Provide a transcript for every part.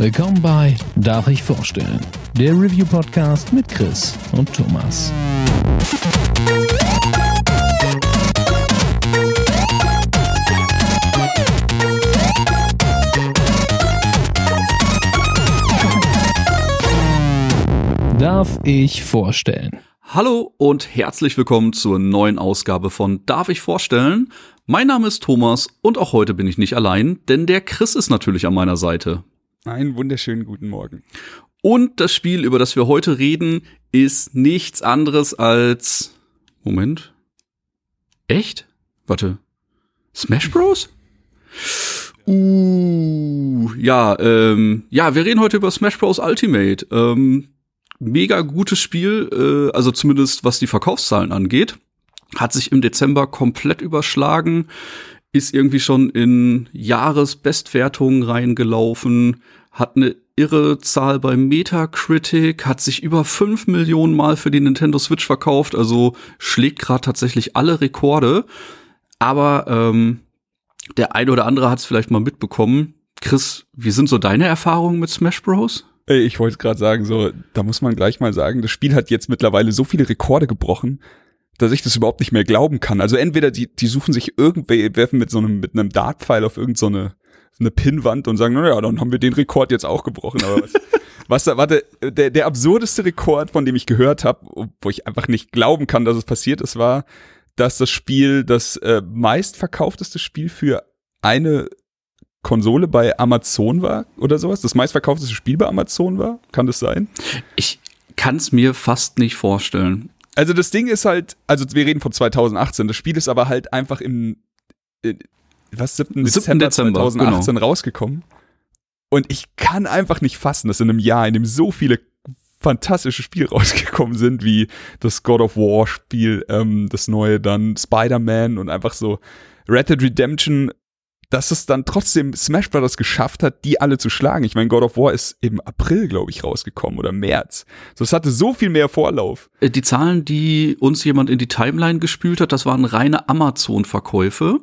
Willkommen bei Darf ich vorstellen? Der Review-Podcast mit Chris und Thomas. Darf ich vorstellen? Hallo und herzlich willkommen zur neuen Ausgabe von Darf ich vorstellen? Mein Name ist Thomas und auch heute bin ich nicht allein, denn der Chris ist natürlich an meiner Seite. Einen wunderschönen guten Morgen. Und das Spiel, über das wir heute reden, ist nichts anderes als Moment. Echt? Warte. Smash Bros? Uh, ja, ähm, ja, wir reden heute über Smash Bros Ultimate. Ähm, mega gutes Spiel, äh, also zumindest was die Verkaufszahlen angeht. Hat sich im Dezember komplett überschlagen, ist irgendwie schon in Jahresbestwertungen reingelaufen, hat eine irre Zahl bei Metacritic, hat sich über fünf Millionen Mal für die Nintendo Switch verkauft, also schlägt gerade tatsächlich alle Rekorde. Aber ähm, der eine oder andere hat es vielleicht mal mitbekommen. Chris, wie sind so deine Erfahrungen mit Smash Bros? Ich wollte gerade sagen, so, da muss man gleich mal sagen, das Spiel hat jetzt mittlerweile so viele Rekorde gebrochen, dass ich das überhaupt nicht mehr glauben kann. Also entweder die, die suchen sich irgendwie, werfen mit so einem, mit einem Dartpfeil auf irgendeine so eine Pinnwand und sagen, naja, dann haben wir den Rekord jetzt auch gebrochen. Aber was, was da, warte, der, der absurdeste Rekord, von dem ich gehört habe, wo ich einfach nicht glauben kann, dass es passiert ist, war, dass das Spiel das äh, meistverkaufteste Spiel für eine Konsole bei Amazon war oder sowas? Das meistverkaufteste Spiel bei Amazon war? Kann das sein? Ich kann es mir fast nicht vorstellen. Also das Ding ist halt, also wir reden von 2018, das Spiel ist aber halt einfach im in, was 7. Dezember, Dezember 2018 genau. rausgekommen. Und ich kann einfach nicht fassen, dass in einem Jahr, in dem so viele fantastische Spiele rausgekommen sind, wie das God of War Spiel, ähm, das neue dann Spider-Man und einfach so Red Dead Redemption dass es dann trotzdem Smash Brothers geschafft hat, die alle zu schlagen. Ich meine, God of War ist im April, glaube ich, rausgekommen oder März. So, es hatte so viel mehr Vorlauf. Äh, die Zahlen, die uns jemand in die Timeline gespült hat, das waren reine Amazon-Verkäufe.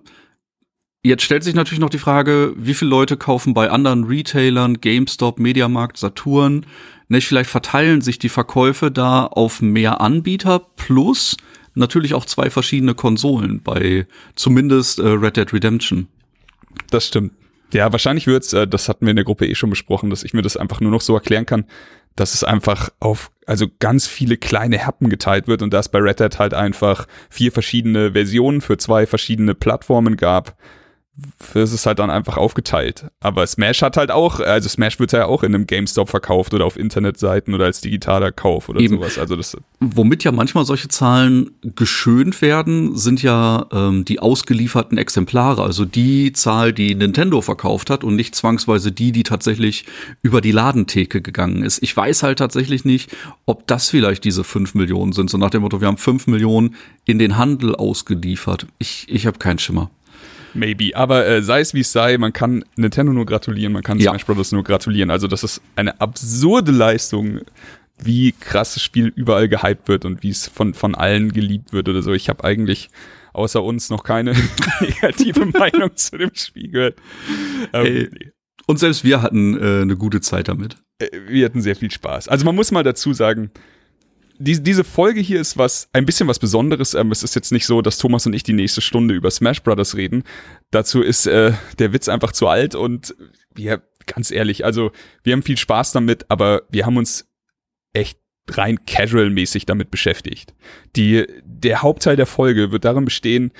Jetzt stellt sich natürlich noch die Frage, wie viele Leute kaufen bei anderen Retailern, GameStop, Mediamarkt, Saturn? Nicht, vielleicht verteilen sich die Verkäufe da auf mehr Anbieter plus natürlich auch zwei verschiedene Konsolen bei zumindest äh, Red Dead Redemption. Das stimmt. Ja, wahrscheinlich wird's, äh, das hatten wir in der Gruppe eh schon besprochen, dass ich mir das einfach nur noch so erklären kann, dass es einfach auf also ganz viele kleine Happen geteilt wird und dass bei Red Hat halt einfach vier verschiedene Versionen für zwei verschiedene Plattformen gab ist es halt dann einfach aufgeteilt. Aber Smash hat halt auch, also Smash wird ja auch in einem GameStop verkauft oder auf Internetseiten oder als digitaler Kauf oder Eben. sowas. Also das Womit ja manchmal solche Zahlen geschönt werden, sind ja ähm, die ausgelieferten Exemplare, also die Zahl, die Nintendo verkauft hat und nicht zwangsweise die, die tatsächlich über die Ladentheke gegangen ist. Ich weiß halt tatsächlich nicht, ob das vielleicht diese fünf Millionen sind. So nach dem Motto, wir haben fünf Millionen in den Handel ausgeliefert. Ich, ich habe keinen Schimmer. Maybe. Aber äh, sei es wie es sei, man kann Nintendo nur gratulieren, man kann ja. Smash Bros. nur gratulieren. Also das ist eine absurde Leistung, wie krass das Spiel überall gehypt wird und wie es von, von allen geliebt wird oder so. Ich habe eigentlich außer uns noch keine negative Meinung zu dem Spiel gehört. Ähm, hey. Und selbst wir hatten äh, eine gute Zeit damit. Äh, wir hatten sehr viel Spaß. Also man muss mal dazu sagen, die, diese Folge hier ist was, ein bisschen was Besonderes. Ähm, es ist jetzt nicht so, dass Thomas und ich die nächste Stunde über Smash Brothers reden. Dazu ist äh, der Witz einfach zu alt und wir, ganz ehrlich, also wir haben viel Spaß damit, aber wir haben uns echt rein casual-mäßig damit beschäftigt. Die, der Hauptteil der Folge wird darin bestehen,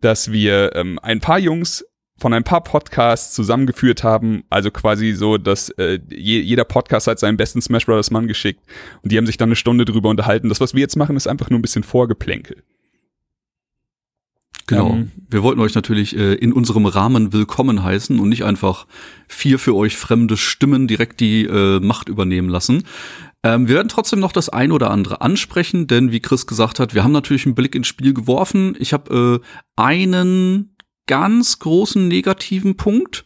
dass wir ähm, ein paar Jungs von ein paar Podcasts zusammengeführt haben, also quasi so, dass äh, je, jeder Podcast hat seinen besten Smash Brothers Mann geschickt und die haben sich dann eine Stunde drüber unterhalten. Das, was wir jetzt machen, ist einfach nur ein bisschen Vorgeplänkel. Genau. Ähm, wir wollten euch natürlich äh, in unserem Rahmen willkommen heißen und nicht einfach vier für euch fremde Stimmen direkt die äh, Macht übernehmen lassen. Ähm, wir werden trotzdem noch das ein oder andere ansprechen, denn wie Chris gesagt hat, wir haben natürlich einen Blick ins Spiel geworfen. Ich habe äh, einen ganz großen negativen Punkt,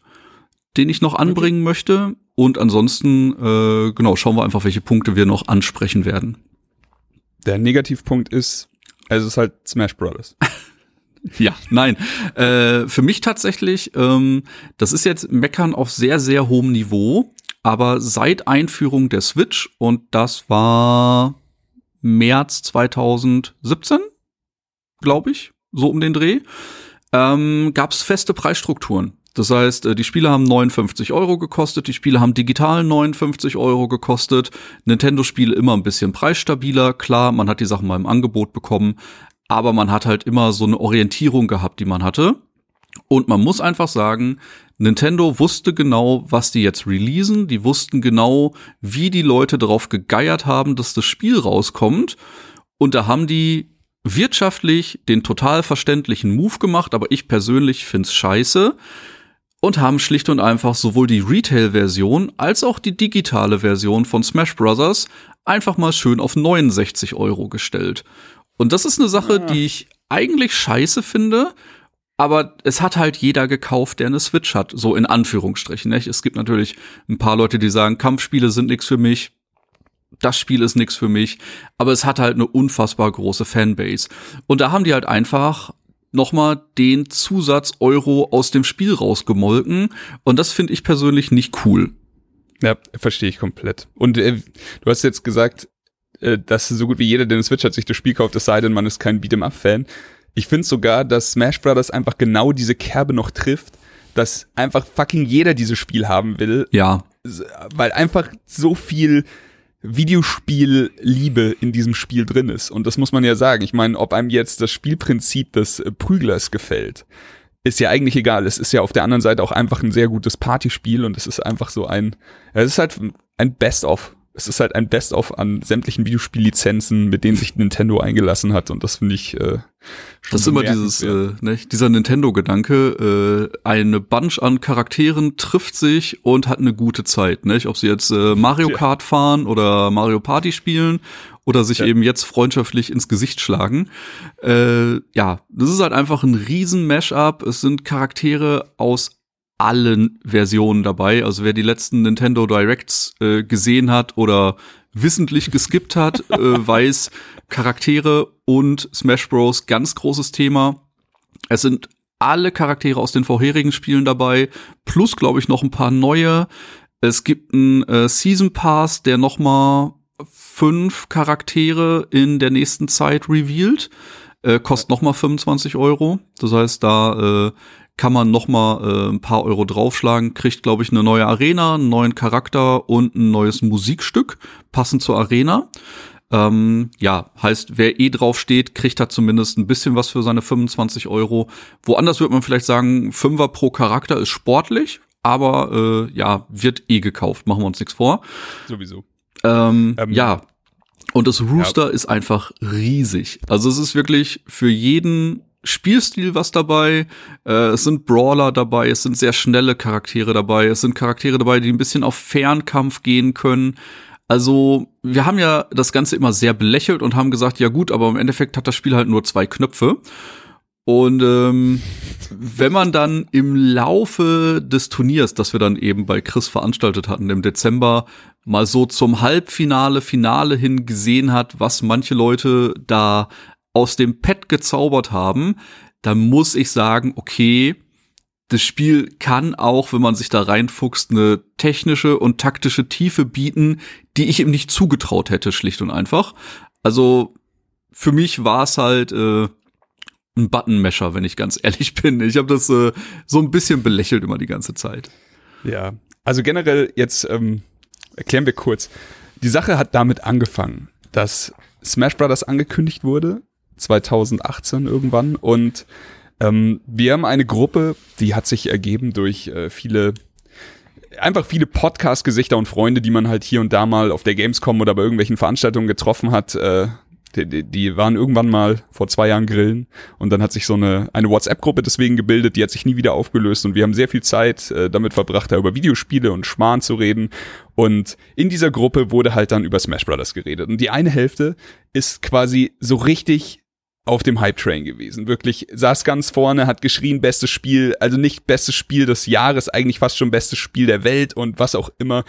den ich noch anbringen okay. möchte. Und ansonsten, äh, genau, schauen wir einfach, welche Punkte wir noch ansprechen werden. Der Negativpunkt ist, es ist halt Smash Brothers. ja, nein. Äh, für mich tatsächlich, ähm, das ist jetzt Meckern auf sehr, sehr hohem Niveau. aber seit Einführung der Switch und das war März 2017, glaube ich, so um den Dreh, ähm, gab es feste Preisstrukturen. Das heißt, äh, die Spiele haben 59 Euro gekostet, die Spiele haben digital 59 Euro gekostet. Nintendo-Spiele immer ein bisschen preisstabiler. Klar, man hat die Sachen mal im Angebot bekommen, aber man hat halt immer so eine Orientierung gehabt, die man hatte. Und man muss einfach sagen, Nintendo wusste genau, was die jetzt releasen. Die wussten genau, wie die Leute darauf gegeiert haben, dass das Spiel rauskommt. Und da haben die wirtschaftlich den total verständlichen Move gemacht, aber ich persönlich find's scheiße und haben schlicht und einfach sowohl die Retail-Version als auch die digitale Version von Smash Bros. einfach mal schön auf 69 Euro gestellt. Und das ist eine Sache, ja. die ich eigentlich scheiße finde, aber es hat halt jeder gekauft, der eine Switch hat, so in Anführungsstrichen. Nicht? Es gibt natürlich ein paar Leute, die sagen, Kampfspiele sind nichts für mich. Das Spiel ist nichts für mich, aber es hat halt eine unfassbar große Fanbase. Und da haben die halt einfach nochmal den Zusatz Euro aus dem Spiel rausgemolken. Und das finde ich persönlich nicht cool. Ja, verstehe ich komplett. Und äh, du hast jetzt gesagt, äh, dass so gut wie jeder, der eine Switch hat, sich das Spiel kauft, es sei denn, man ist kein Beat'em-up-Fan. Ich finde sogar, dass Smash Brothers einfach genau diese Kerbe noch trifft, dass einfach fucking jeder dieses Spiel haben will. Ja. Weil einfach so viel Videospielliebe in diesem Spiel drin ist. Und das muss man ja sagen. Ich meine, ob einem jetzt das Spielprinzip des äh, Prüglers gefällt, ist ja eigentlich egal. Es ist ja auf der anderen Seite auch einfach ein sehr gutes Partyspiel und es ist einfach so ein, es ist halt ein Best-of es ist halt ein Best-of an sämtlichen Videospiellizenzen, mit denen sich Nintendo eingelassen hat und das finde ich äh, Das ist immer dieses, äh, ne, dieser Nintendo-Gedanke, äh, eine Bunch an Charakteren trifft sich und hat eine gute Zeit, nicht? Ob sie jetzt äh, Mario Kart fahren oder Mario Party spielen oder sich ja. eben jetzt freundschaftlich ins Gesicht schlagen. Äh, ja, das ist halt einfach ein riesen Mashup. Es sind Charaktere aus allen Versionen dabei. Also wer die letzten Nintendo Directs äh, gesehen hat oder wissentlich geskippt hat, äh, weiß Charaktere und Smash Bros. ganz großes Thema. Es sind alle Charaktere aus den vorherigen Spielen dabei, plus glaube ich noch ein paar neue. Es gibt einen äh, Season Pass, der noch mal fünf Charaktere in der nächsten Zeit revealed. Äh, kostet noch mal 25 Euro. Das heißt, da äh, kann man noch mal äh, ein paar Euro draufschlagen, kriegt, glaube ich, eine neue Arena, einen neuen Charakter und ein neues Musikstück, passend zur Arena. Ähm, ja, heißt, wer eh drauf steht, kriegt da zumindest ein bisschen was für seine 25 Euro. Woanders würde man vielleicht sagen, Fünfer pro Charakter ist sportlich, aber äh, ja, wird eh gekauft, machen wir uns nichts vor. Sowieso. Ähm, ähm, ja, und das Rooster ja. ist einfach riesig. Also es ist wirklich für jeden Spielstil was dabei. Äh, es sind Brawler dabei, es sind sehr schnelle Charaktere dabei, es sind Charaktere dabei, die ein bisschen auf Fernkampf gehen können. Also, wir haben ja das Ganze immer sehr belächelt und haben gesagt, ja gut, aber im Endeffekt hat das Spiel halt nur zwei Knöpfe. Und ähm, wenn man dann im Laufe des Turniers, das wir dann eben bei Chris veranstaltet hatten im Dezember, mal so zum Halbfinale, Finale hin gesehen hat, was manche Leute da aus dem Pad gezaubert haben, dann muss ich sagen, okay, das Spiel kann auch, wenn man sich da reinfuchst, eine technische und taktische Tiefe bieten, die ich ihm nicht zugetraut hätte, schlicht und einfach. Also für mich war es halt äh, ein Buttonmesher, wenn ich ganz ehrlich bin. Ich habe das äh, so ein bisschen belächelt immer die ganze Zeit. Ja, also generell jetzt ähm, erklären wir kurz. Die Sache hat damit angefangen, dass Smash Brothers angekündigt wurde 2018 irgendwann. Und ähm, wir haben eine Gruppe, die hat sich ergeben durch äh, viele einfach viele Podcast-Gesichter und Freunde, die man halt hier und da mal auf der Gamescom oder bei irgendwelchen Veranstaltungen getroffen hat. Äh, die, die waren irgendwann mal vor zwei Jahren grillen und dann hat sich so eine, eine WhatsApp-Gruppe deswegen gebildet, die hat sich nie wieder aufgelöst und wir haben sehr viel Zeit äh, damit verbracht, da über Videospiele und Schmarrn zu reden und in dieser Gruppe wurde halt dann über Smash Brothers geredet und die eine Hälfte ist quasi so richtig auf dem Hype-Train gewesen. Wirklich saß ganz vorne, hat geschrien, bestes Spiel, also nicht bestes Spiel des Jahres, eigentlich fast schon bestes Spiel der Welt und was auch immer.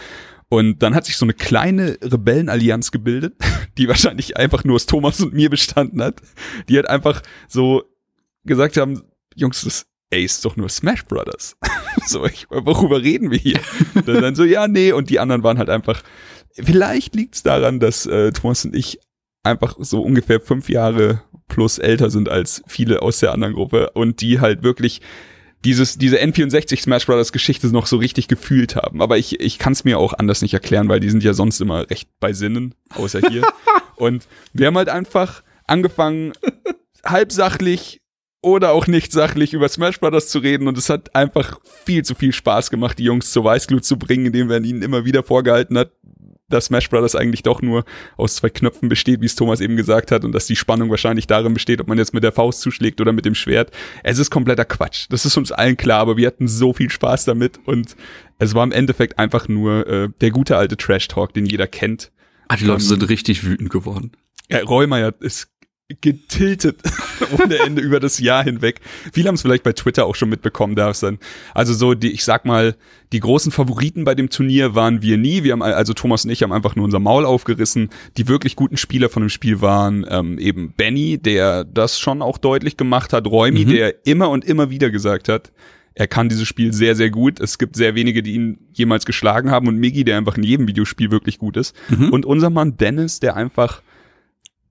Und dann hat sich so eine kleine Rebellenallianz gebildet, die wahrscheinlich einfach nur aus Thomas und mir bestanden hat. Die hat einfach so gesagt haben, Jungs, das Ey, ist doch nur Smash Brothers. so, ich, worüber reden wir hier? dann, dann so, ja, nee, und die anderen waren halt einfach, vielleicht liegt's daran, dass äh, Thomas und ich einfach so ungefähr fünf Jahre plus älter sind als viele aus der anderen Gruppe und die halt wirklich dieses, diese N64 Smash Brothers Geschichte noch so richtig gefühlt haben. Aber ich, ich kann es mir auch anders nicht erklären, weil die sind ja sonst immer recht bei Sinnen, außer hier. und wir haben halt einfach angefangen, halbsachlich oder auch nicht sachlich über Smash Brothers zu reden und es hat einfach viel zu viel Spaß gemacht, die Jungs zur Weißglut zu bringen, indem man ihnen immer wieder vorgehalten hat, dass Smash Brothers eigentlich doch nur aus zwei Knöpfen besteht, wie es Thomas eben gesagt hat, und dass die Spannung wahrscheinlich darin besteht, ob man jetzt mit der Faust zuschlägt oder mit dem Schwert. Es ist kompletter Quatsch. Das ist uns allen klar, aber wir hatten so viel Spaß damit und es war im Endeffekt einfach nur äh, der gute alte Trash Talk, den jeder kennt. Ah, die Leute um, sind richtig wütend geworden. Ja, Reumeier ist getiltet ohne Ende über das Jahr hinweg. Viele haben es vielleicht bei Twitter auch schon mitbekommen, da ist dann, also so die, ich sag mal, die großen Favoriten bei dem Turnier waren wir nie. Wir haben, also Thomas und ich haben einfach nur unser Maul aufgerissen. Die wirklich guten Spieler von dem Spiel waren ähm, eben Benny, der das schon auch deutlich gemacht hat, Räumi, mhm. der immer und immer wieder gesagt hat, er kann dieses Spiel sehr, sehr gut. Es gibt sehr wenige, die ihn jemals geschlagen haben und Miggy, der einfach in jedem Videospiel wirklich gut ist. Mhm. Und unser Mann Dennis, der einfach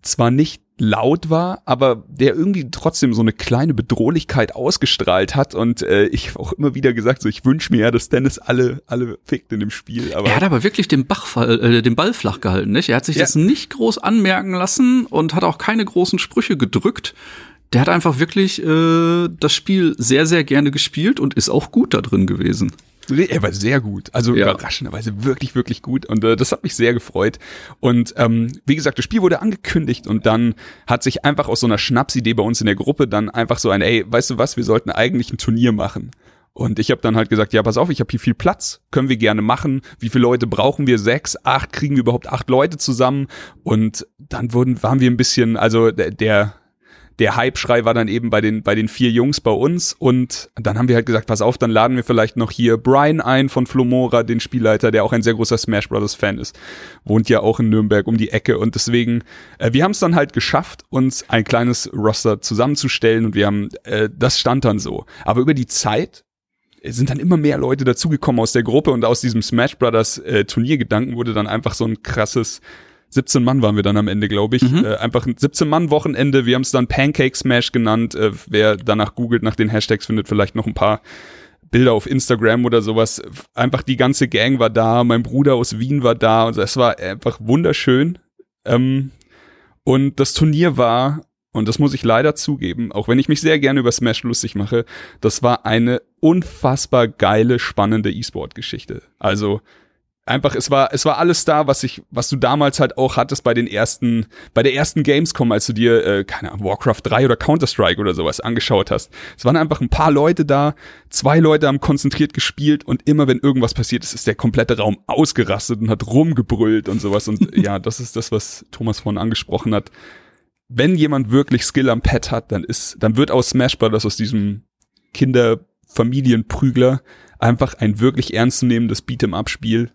zwar nicht laut war, aber der irgendwie trotzdem so eine kleine Bedrohlichkeit ausgestrahlt hat und äh, ich auch immer wieder gesagt, so ich wünsche mir ja, dass Dennis alle alle fickt in dem Spiel. Aber er hat aber wirklich den Bachfall, äh, den Ball flach gehalten, nicht? Er hat sich ja. das nicht groß anmerken lassen und hat auch keine großen Sprüche gedrückt. Der hat einfach wirklich äh, das Spiel sehr sehr gerne gespielt und ist auch gut da drin gewesen. Er war sehr gut, also ja. überraschenderweise wirklich, wirklich gut und äh, das hat mich sehr gefreut. Und ähm, wie gesagt, das Spiel wurde angekündigt und dann hat sich einfach aus so einer Schnapsidee bei uns in der Gruppe dann einfach so ein, ey, weißt du was, wir sollten eigentlich ein Turnier machen. Und ich habe dann halt gesagt, ja, pass auf, ich habe hier viel Platz, können wir gerne machen. Wie viele Leute brauchen wir? Sechs, acht, kriegen wir überhaupt acht Leute zusammen? Und dann wurden, waren wir ein bisschen, also der, der der Hype-Schrei war dann eben bei den, bei den vier Jungs bei uns und dann haben wir halt gesagt, pass auf, dann laden wir vielleicht noch hier Brian ein von Flomora, den Spielleiter, der auch ein sehr großer Smash Brothers Fan ist, wohnt ja auch in Nürnberg um die Ecke und deswegen, äh, wir haben es dann halt geschafft, uns ein kleines Roster zusammenzustellen und wir haben, äh, das stand dann so. Aber über die Zeit sind dann immer mehr Leute dazugekommen aus der Gruppe und aus diesem Smash Brothers äh, Turniergedanken wurde dann einfach so ein krasses 17 Mann waren wir dann am Ende, glaube ich. Mhm. Äh, einfach ein 17-Mann-Wochenende. Wir haben es dann Pancake Smash genannt. Äh, wer danach googelt nach den Hashtags, findet vielleicht noch ein paar Bilder auf Instagram oder sowas. Einfach die ganze Gang war da. Mein Bruder aus Wien war da. Und es war einfach wunderschön. Ähm, und das Turnier war, und das muss ich leider zugeben, auch wenn ich mich sehr gerne über Smash lustig mache, das war eine unfassbar geile, spannende E-Sport-Geschichte. Also einfach, es war, es war alles da, was ich, was du damals halt auch hattest bei den ersten, bei der ersten Gamescom, als du dir, äh, keine Ahnung, Warcraft 3 oder Counter-Strike oder sowas angeschaut hast. Es waren einfach ein paar Leute da, zwei Leute haben konzentriert gespielt und immer wenn irgendwas passiert ist, ist der komplette Raum ausgerastet und hat rumgebrüllt und sowas. Und ja, das ist das, was Thomas vorhin angesprochen hat. Wenn jemand wirklich Skill am Pad hat, dann ist, dann wird aus Smash Brothers aus diesem Kinderfamilienprügler einfach ein wirklich ernstzunehmendes Beat'em-up-Spiel,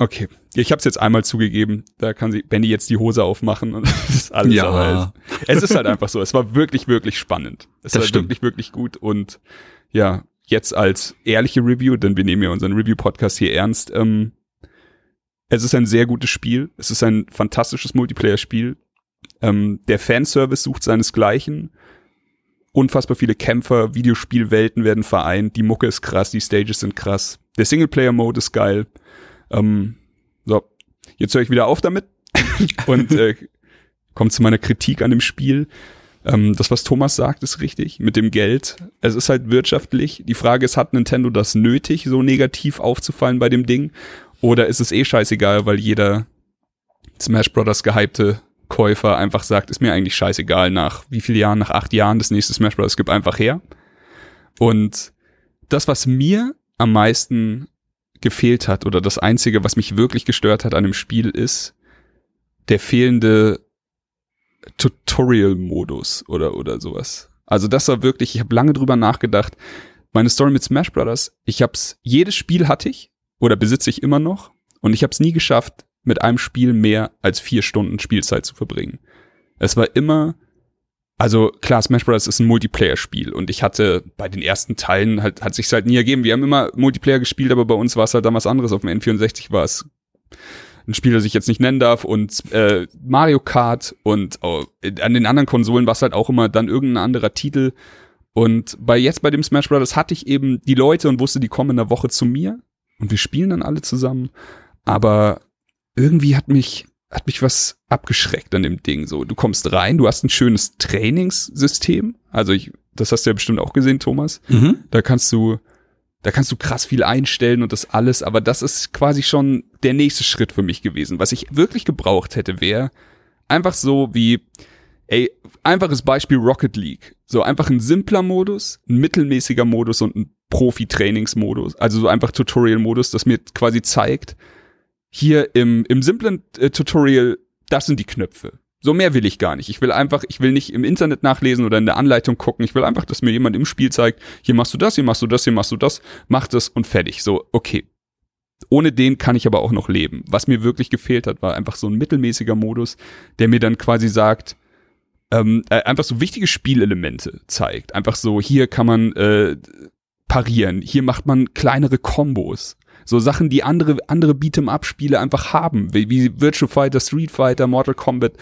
Okay, ich habe es jetzt einmal zugegeben, da kann sie Benny jetzt die Hose aufmachen und das ist alles. Ja. Aber es, es, ist halt einfach so. Es war wirklich, wirklich spannend. Es das war stimmt. wirklich, wirklich gut und ja, jetzt als ehrliche Review, denn wir nehmen ja unseren Review-Podcast hier ernst. Ähm, es ist ein sehr gutes Spiel. Es ist ein fantastisches Multiplayer-Spiel. Ähm, der Fanservice sucht seinesgleichen. Unfassbar viele Kämpfer, Videospielwelten werden vereint. Die Mucke ist krass, die Stages sind krass. Der Singleplayer-Mode ist geil. Ähm, so, jetzt höre ich wieder auf damit und äh, kommt zu meiner Kritik an dem Spiel. Ähm, das, was Thomas sagt, ist richtig mit dem Geld. Es ist halt wirtschaftlich. Die Frage ist, hat Nintendo das nötig, so negativ aufzufallen bei dem Ding? Oder ist es eh scheißegal, weil jeder Smash Brothers gehypte Käufer einfach sagt, ist mir eigentlich scheißegal nach wie viele Jahren, nach acht Jahren das nächste Smash Brothers gibt einfach her. Und das, was mir am meisten gefehlt hat oder das Einzige, was mich wirklich gestört hat an dem Spiel ist der fehlende Tutorial-Modus oder, oder sowas. Also das war wirklich, ich habe lange drüber nachgedacht. Meine Story mit Smash Brothers, ich hab's, jedes Spiel hatte ich oder besitze ich immer noch und ich habe es nie geschafft, mit einem Spiel mehr als vier Stunden Spielzeit zu verbringen. Es war immer also klar, Smash Bros. ist ein Multiplayer-Spiel und ich hatte bei den ersten Teilen halt, hat sich halt nie ergeben. Wir haben immer Multiplayer gespielt, aber bei uns war es halt was anderes. Auf dem N64 war es ein Spiel, das ich jetzt nicht nennen darf und äh, Mario Kart und oh, an den anderen Konsolen war es halt auch immer dann irgendein anderer Titel. Und bei jetzt bei dem Smash Bros. hatte ich eben die Leute und wusste, die kommen in der Woche zu mir und wir spielen dann alle zusammen. Aber irgendwie hat mich hat mich was abgeschreckt an dem Ding. So, du kommst rein, du hast ein schönes Trainingssystem. Also ich, das hast du ja bestimmt auch gesehen, Thomas. Mhm. Da kannst du, da kannst du krass viel einstellen und das alles. Aber das ist quasi schon der nächste Schritt für mich gewesen. Was ich wirklich gebraucht hätte, wäre einfach so wie, ey, einfaches Beispiel Rocket League. So einfach ein simpler Modus, ein mittelmäßiger Modus und ein Profi-Trainingsmodus. Also so einfach Tutorial-Modus, das mir quasi zeigt, hier im, im simplen äh, Tutorial, das sind die Knöpfe. So mehr will ich gar nicht. Ich will einfach, ich will nicht im Internet nachlesen oder in der Anleitung gucken. Ich will einfach, dass mir jemand im Spiel zeigt, hier machst du das, hier machst du das, hier machst du das, mach das und fertig. So, okay. Ohne den kann ich aber auch noch leben. Was mir wirklich gefehlt hat, war einfach so ein mittelmäßiger Modus, der mir dann quasi sagt, ähm, äh, einfach so wichtige Spielelemente zeigt. Einfach so, hier kann man äh, parieren, hier macht man kleinere Kombos. So Sachen, die andere, andere Beat'em-up-Spiele einfach haben, wie, wie Virtual Fighter, Street Fighter, Mortal Kombat.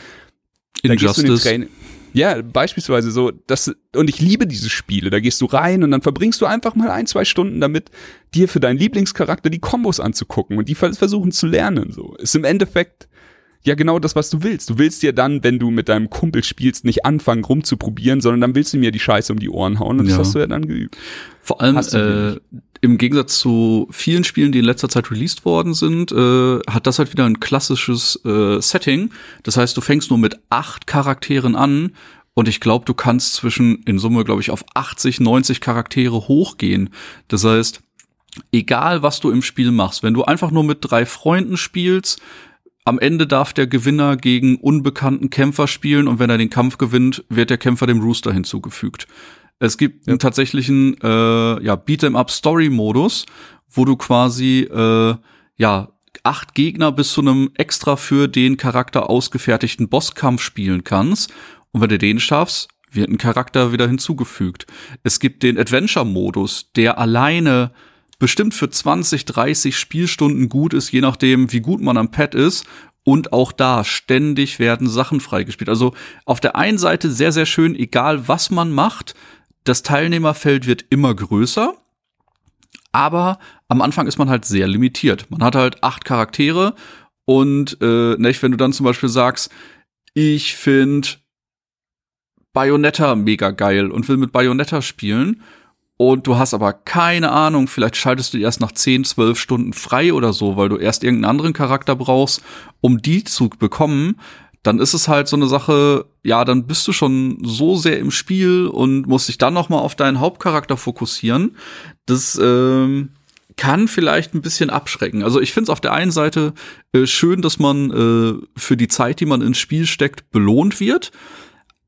Injustice. Ja, beispielsweise so, das, und ich liebe diese Spiele. Da gehst du rein und dann verbringst du einfach mal ein, zwei Stunden damit, dir für deinen Lieblingscharakter die Kombos anzugucken und die versuchen zu lernen. So. Ist im Endeffekt ja genau das, was du willst. Du willst dir dann, wenn du mit deinem Kumpel spielst, nicht anfangen rumzuprobieren, sondern dann willst du mir die Scheiße um die Ohren hauen und das Ja. hast du ja dann geübt. Vor allem äh, im Gegensatz zu vielen Spielen, die in letzter Zeit released worden sind, äh, hat das halt wieder ein klassisches äh, Setting. Das heißt, du fängst nur mit acht Charakteren an und ich glaube, du kannst zwischen in Summe, glaube ich, auf 80, 90 Charaktere hochgehen. Das heißt, egal was du im Spiel machst, wenn du einfach nur mit drei Freunden spielst, am Ende darf der Gewinner gegen unbekannten Kämpfer spielen und wenn er den Kampf gewinnt, wird der Kämpfer dem Rooster hinzugefügt. Es gibt einen tatsächlichen äh, ja, Beat'em-up-Story-Modus, wo du quasi äh, ja acht Gegner bis zu einem extra für den Charakter ausgefertigten Bosskampf spielen kannst. Und wenn du den schaffst, wird ein Charakter wieder hinzugefügt. Es gibt den Adventure-Modus, der alleine bestimmt für 20, 30 Spielstunden gut ist, je nachdem, wie gut man am Pad ist. Und auch da ständig werden Sachen freigespielt. Also auf der einen Seite sehr, sehr schön, egal was man macht, das Teilnehmerfeld wird immer größer. Aber am Anfang ist man halt sehr limitiert. Man hat halt acht Charaktere und äh, nicht, wenn du dann zum Beispiel sagst, ich finde Bayonetta mega geil und will mit Bayonetta spielen und du hast aber keine Ahnung, vielleicht schaltest du erst nach 10, 12 Stunden frei oder so, weil du erst irgendeinen anderen Charakter brauchst, um die zu bekommen, dann ist es halt so eine Sache, ja, dann bist du schon so sehr im Spiel und musst dich dann noch mal auf deinen Hauptcharakter fokussieren. Das ähm, kann vielleicht ein bisschen abschrecken. Also ich finde es auf der einen Seite äh, schön, dass man äh, für die Zeit, die man ins Spiel steckt, belohnt wird.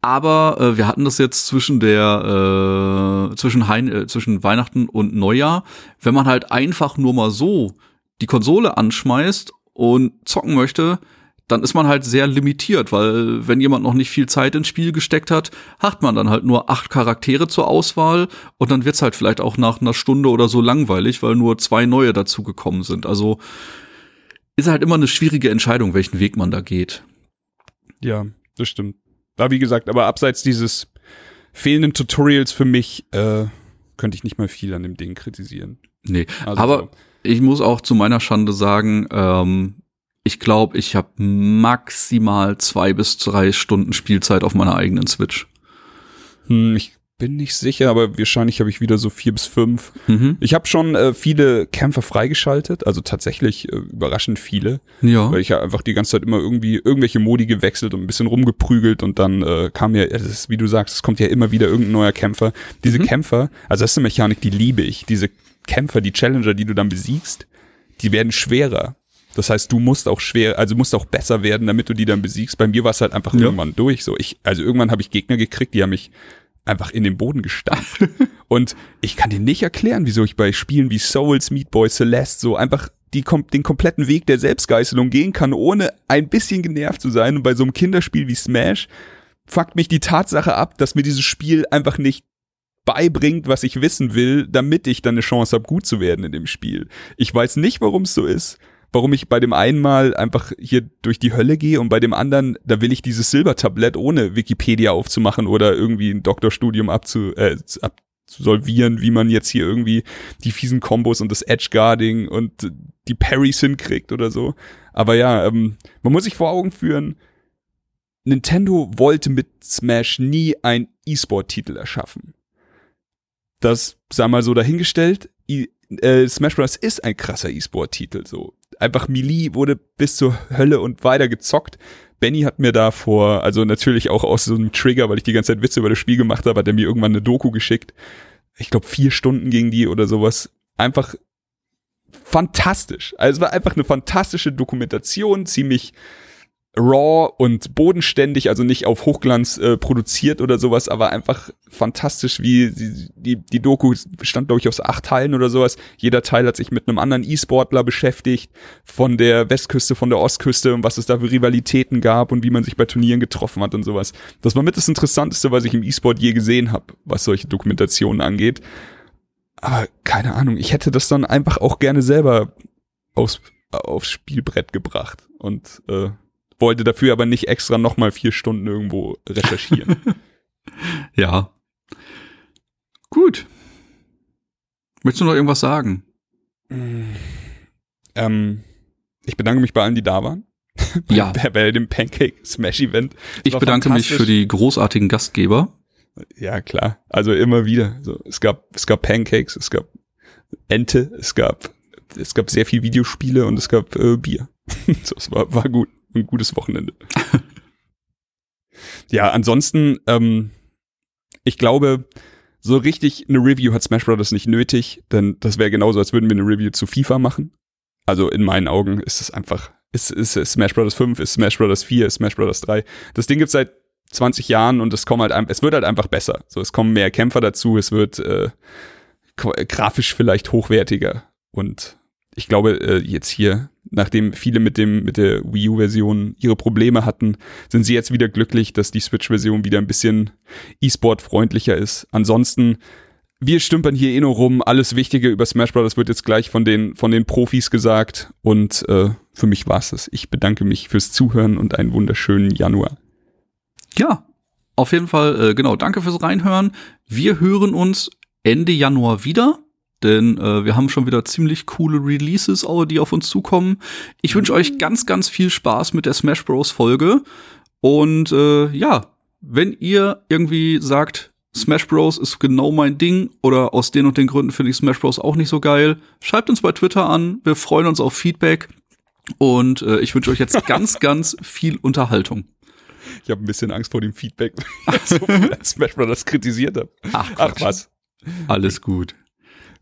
Aber äh, wir hatten das jetzt zwischen der äh, zwischen, Hein äh, zwischen Weihnachten und Neujahr, wenn man halt einfach nur mal so die Konsole anschmeißt und zocken möchte, dann ist man halt sehr limitiert, weil wenn jemand noch nicht viel Zeit ins Spiel gesteckt hat, hat man dann halt nur acht Charaktere zur Auswahl und dann wird's halt vielleicht auch nach einer Stunde oder so langweilig, weil nur zwei neue dazu gekommen sind. Also ist halt immer eine schwierige Entscheidung, welchen Weg man da geht. Ja, das stimmt. Aber wie gesagt, aber abseits dieses fehlenden Tutorials für mich, äh, könnte ich nicht mal viel an dem Ding kritisieren. Nee, Also aber so. ich muss auch zu meiner Schande sagen, ähm, ich glaube, ich habe maximal zwei bis drei Stunden Spielzeit auf meiner eigenen Switch. Hm, ich bin nicht sicher, aber wahrscheinlich habe ich wieder so vier bis fünf. Mhm. Ich habe schon äh, viele Kämpfer freigeschaltet, also tatsächlich äh, überraschend viele, Ja. weil ich ja einfach die ganze Zeit immer irgendwie irgendwelche Modi gewechselt und ein bisschen rumgeprügelt und dann äh, kam ja, das ist, wie du sagst, es kommt ja immer wieder irgendein neuer Kämpfer. Diese Mhm. Kämpfer, also das ist eine Mechanik, die liebe ich. Diese Kämpfer, die Challenger, die du dann besiegst, die werden schwerer. Das heißt, du musst auch schwer, also musst auch besser werden, damit du die dann besiegst. Bei mir war es halt einfach Ja. irgendwann durch. So, ich, also irgendwann habe ich Gegner gekriegt, die haben mich einfach in den Boden gestampft. und ich kann dir nicht erklären, wieso ich bei Spielen wie Souls, Meat Boy, Celeste so einfach die, den kompletten Weg der Selbstgeißelung gehen kann, ohne ein bisschen genervt zu sein. Und bei so einem Kinderspiel wie Smash, fuckt mich die Tatsache ab, dass mir dieses Spiel einfach nicht beibringt, was ich wissen will, damit ich dann eine Chance habe, gut zu werden in dem Spiel. Ich weiß nicht, warum es so ist, warum ich bei dem einen Mal einfach hier durch die Hölle gehe und bei dem anderen, da will ich dieses Silbertablett ohne Wikipedia aufzumachen oder irgendwie ein Doktorstudium abzu, äh, absolvieren, wie man jetzt hier irgendwie die fiesen Kombos und das Edge-Guarding und die Parries hinkriegt oder so. Aber ja, ähm, man muss sich vor Augen führen, Nintendo wollte mit Smash nie ein E-Sport-Titel erschaffen. Das sei mal so dahingestellt. I äh, Smash Bros. ist ein krasser E-Sport-Titel, so. Einfach Melee wurde bis zur Hölle und weiter gezockt. Benny hat mir da vor, also natürlich auch aus so einem Trigger, weil ich die ganze Zeit Witze über das Spiel gemacht habe, hat er mir irgendwann eine Doku geschickt. Ich glaube, vier Stunden ging die oder sowas. Einfach fantastisch. Also es war einfach eine fantastische Dokumentation, ziemlich raw und bodenständig, also nicht auf Hochglanz äh, produziert oder sowas, aber einfach fantastisch, wie die, die, die Doku bestand, glaube ich, aus acht Teilen oder sowas. Jeder Teil hat sich mit einem anderen E-Sportler beschäftigt, von der Westküste, von der Ostküste und was es da für Rivalitäten gab und wie man sich bei Turnieren getroffen hat und sowas. Das war mit das Interessanteste, was ich im E-Sport je gesehen habe, was solche Dokumentationen angeht. Aber keine Ahnung, ich hätte das dann einfach auch gerne selber aufs, aufs Spielbrett gebracht und äh, wollte dafür aber nicht extra nochmal vier Stunden irgendwo recherchieren. ja. Gut. Möchtest du noch irgendwas sagen? Ähm, ich bedanke mich bei allen, die da waren. Ja. bei, bei dem Pancake Smash Event. Ich bedanke mich für die großartigen Gastgeber. Ja, klar. Also immer wieder. So, es gab, es gab Pancakes, es gab Ente, es gab, es gab sehr viel Videospiele und es gab äh, Bier. so, es war, war gut ein gutes Wochenende. ja, ansonsten, ähm, ich glaube, so richtig eine Review hat Smash Bros. nicht nötig, denn das wäre genauso, als würden wir eine Review zu FIFA machen. Also in meinen Augen ist es einfach, ist, ist, ist Smash Bros. 5, ist Smash Bros. 4, ist Smash Bros. 3. Das Ding gibt's seit 20 Jahren und es kommt halt, es wird halt einfach besser. So, es kommen mehr Kämpfer dazu, es wird äh, grafisch vielleicht hochwertiger und ich glaube, äh, jetzt hier nachdem viele mit dem mit der Wii U-Version ihre Probleme hatten, sind sie jetzt wieder glücklich, dass die Switch-Version wieder ein bisschen E-Sport-freundlicher ist. Ansonsten wir stümpern hier eh nur rum. Alles Wichtige über Smash Bros. wird jetzt gleich von den, von den Profis gesagt. Und äh, für mich war's es. Ich bedanke mich fürs Zuhören und einen wunderschönen Januar. Ja, auf jeden Fall, äh, genau, danke fürs Reinhören. Wir hören uns Ende Januar wieder denn äh, wir haben schon wieder ziemlich coole Releases, die auf uns zukommen. Ich wünsche euch ganz, ganz viel Spaß mit der Smash Bros. Folge. Und äh, ja, wenn ihr irgendwie sagt, Smash Bros. ist genau mein Ding oder aus den und den Gründen finde ich Smash Bros. auch nicht so geil, schreibt uns bei Twitter an. Wir freuen uns auf Feedback. Und äh, ich wünsche euch jetzt ganz, ganz viel Unterhaltung. Ich habe ein bisschen Angst vor dem Feedback, weil ich so viel Smash Bros. kritisiert habe. Ach, Ach was. Alles gut.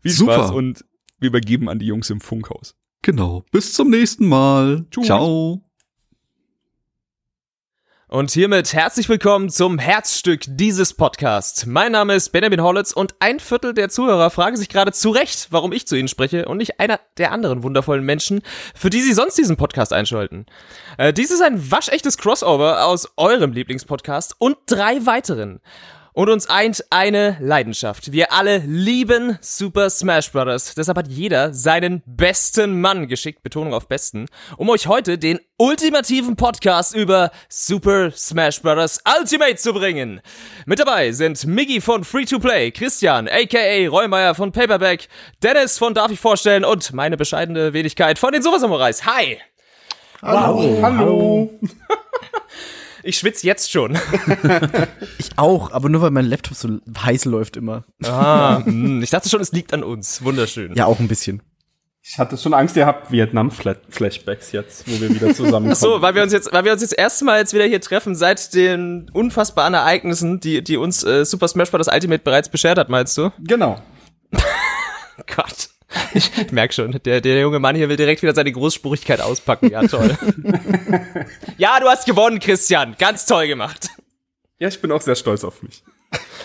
Viel Super. Spaß und wir übergeben an die Jungs im Funkhaus. Genau. Bis zum nächsten Mal. Tschüss. Ciao. Und hiermit herzlich willkommen zum Herzstück dieses Podcasts. Mein Name ist Benjamin Hollitz und ein Viertel der Zuhörer fragen sich gerade zu Recht, warum ich zu ihnen spreche und nicht einer der anderen wundervollen Menschen, für die sie sonst diesen Podcast einschalten. Äh, dies ist ein waschechtes Crossover aus eurem Lieblingspodcast und drei weiteren. Und uns eint eine Leidenschaft. Wir alle lieben Super Smash Bros. Deshalb hat jeder seinen besten Mann geschickt, Betonung auf besten, um euch heute den ultimativen Podcast über Super Smash Bros. Ultimate zu bringen. Mit dabei sind Miggy von Free to Play, Christian, aka Reumeier von Paperback, Dennis von Darf ich vorstellen und meine bescheidene Wenigkeit von den Super Samurais. Hi! Hallo! Wow. Hallo! Ich schwitze jetzt schon. ich auch, aber nur weil mein Laptop so heiß läuft immer. Ah, hm, ich dachte schon, es liegt an uns. Wunderschön. Ja, auch ein bisschen. Ich hatte schon Angst, ihr habt Vietnam-Flashbacks jetzt, wo wir wieder zusammenkommen. Ach so, weil wir uns jetzt, weil wir uns jetzt erstmal jetzt wieder hier treffen seit den unfassbaren Ereignissen, die, die uns äh, Super Smash Bros. Ultimate bereits beschert hat, meinst du? Genau. Gott. Ich merk schon, der, der junge Mann hier will direkt wieder seine Großspurigkeit auspacken. Ja, toll. ja, du hast gewonnen, Christian. Ganz toll gemacht. Ja, ich bin auch sehr stolz auf mich.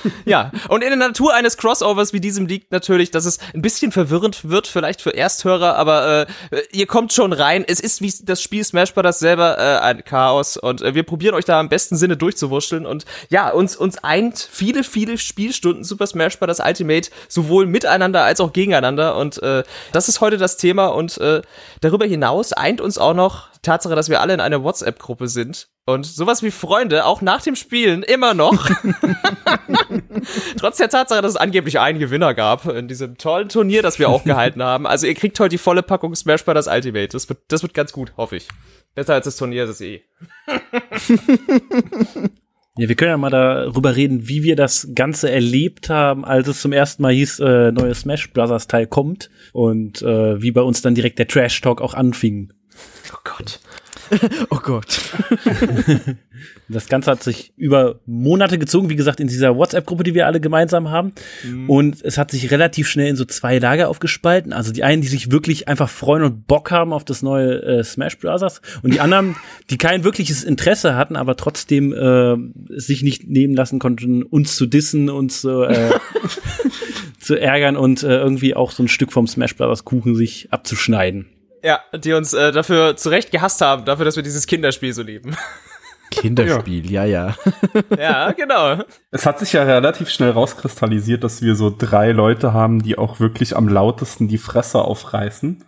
Ja, und in der Natur eines Crossovers wie diesem liegt natürlich, dass es ein bisschen verwirrend wird, vielleicht für Ersthörer, aber äh, ihr kommt schon rein. Es ist wie das Spiel Smash Bros. selber äh, ein Chaos und äh, wir probieren euch da im besten Sinne durchzuwurschteln und ja, uns uns eint viele, viele Spielstunden Super Smash Bros. Ultimate, sowohl miteinander als auch gegeneinander und äh, das ist heute das Thema und äh, darüber hinaus eint uns auch noch Tatsache, dass wir alle in einer WhatsApp-Gruppe sind und sowas wie Freunde auch nach dem Spielen immer noch. Trotz der Tatsache, dass es angeblich einen Gewinner gab in diesem tollen Turnier, das wir auch gehalten haben. Also ihr kriegt heute die volle Packung Smash Bros. Ultimate. Das wird, das wird ganz gut, hoffe ich. Besser als das Turnier, das ist eh. Ja, wir können ja mal darüber reden, wie wir das Ganze erlebt haben, als es zum ersten Mal hieß, äh, neue Smash Brothers Teil kommt und äh, wie bei uns dann direkt der Trash Talk auch anfing. Oh Gott. Oh Gott. Das Ganze hat sich über Monate gezogen, wie gesagt, in dieser WhatsApp-Gruppe, die wir alle gemeinsam haben. Und es hat sich relativ schnell in so zwei Lager aufgespalten. Also die einen, die sich wirklich einfach freuen und Bock haben auf das neue äh, Smash Bros. Und die anderen, die kein wirkliches Interesse hatten, aber trotzdem äh, sich nicht nehmen lassen konnten, uns zu dissen, uns zu, äh, zu ärgern und äh, irgendwie auch so ein Stück vom Smash Bros. Kuchen sich abzuschneiden. Ja, die uns äh, dafür zurecht gehasst haben, dafür, dass wir dieses Kinderspiel so lieben. Kinderspiel, ja, ja. ja, genau. Es hat sich ja relativ schnell rauskristallisiert, dass wir so drei Leute haben, die auch wirklich am lautesten die Fresse aufreißen.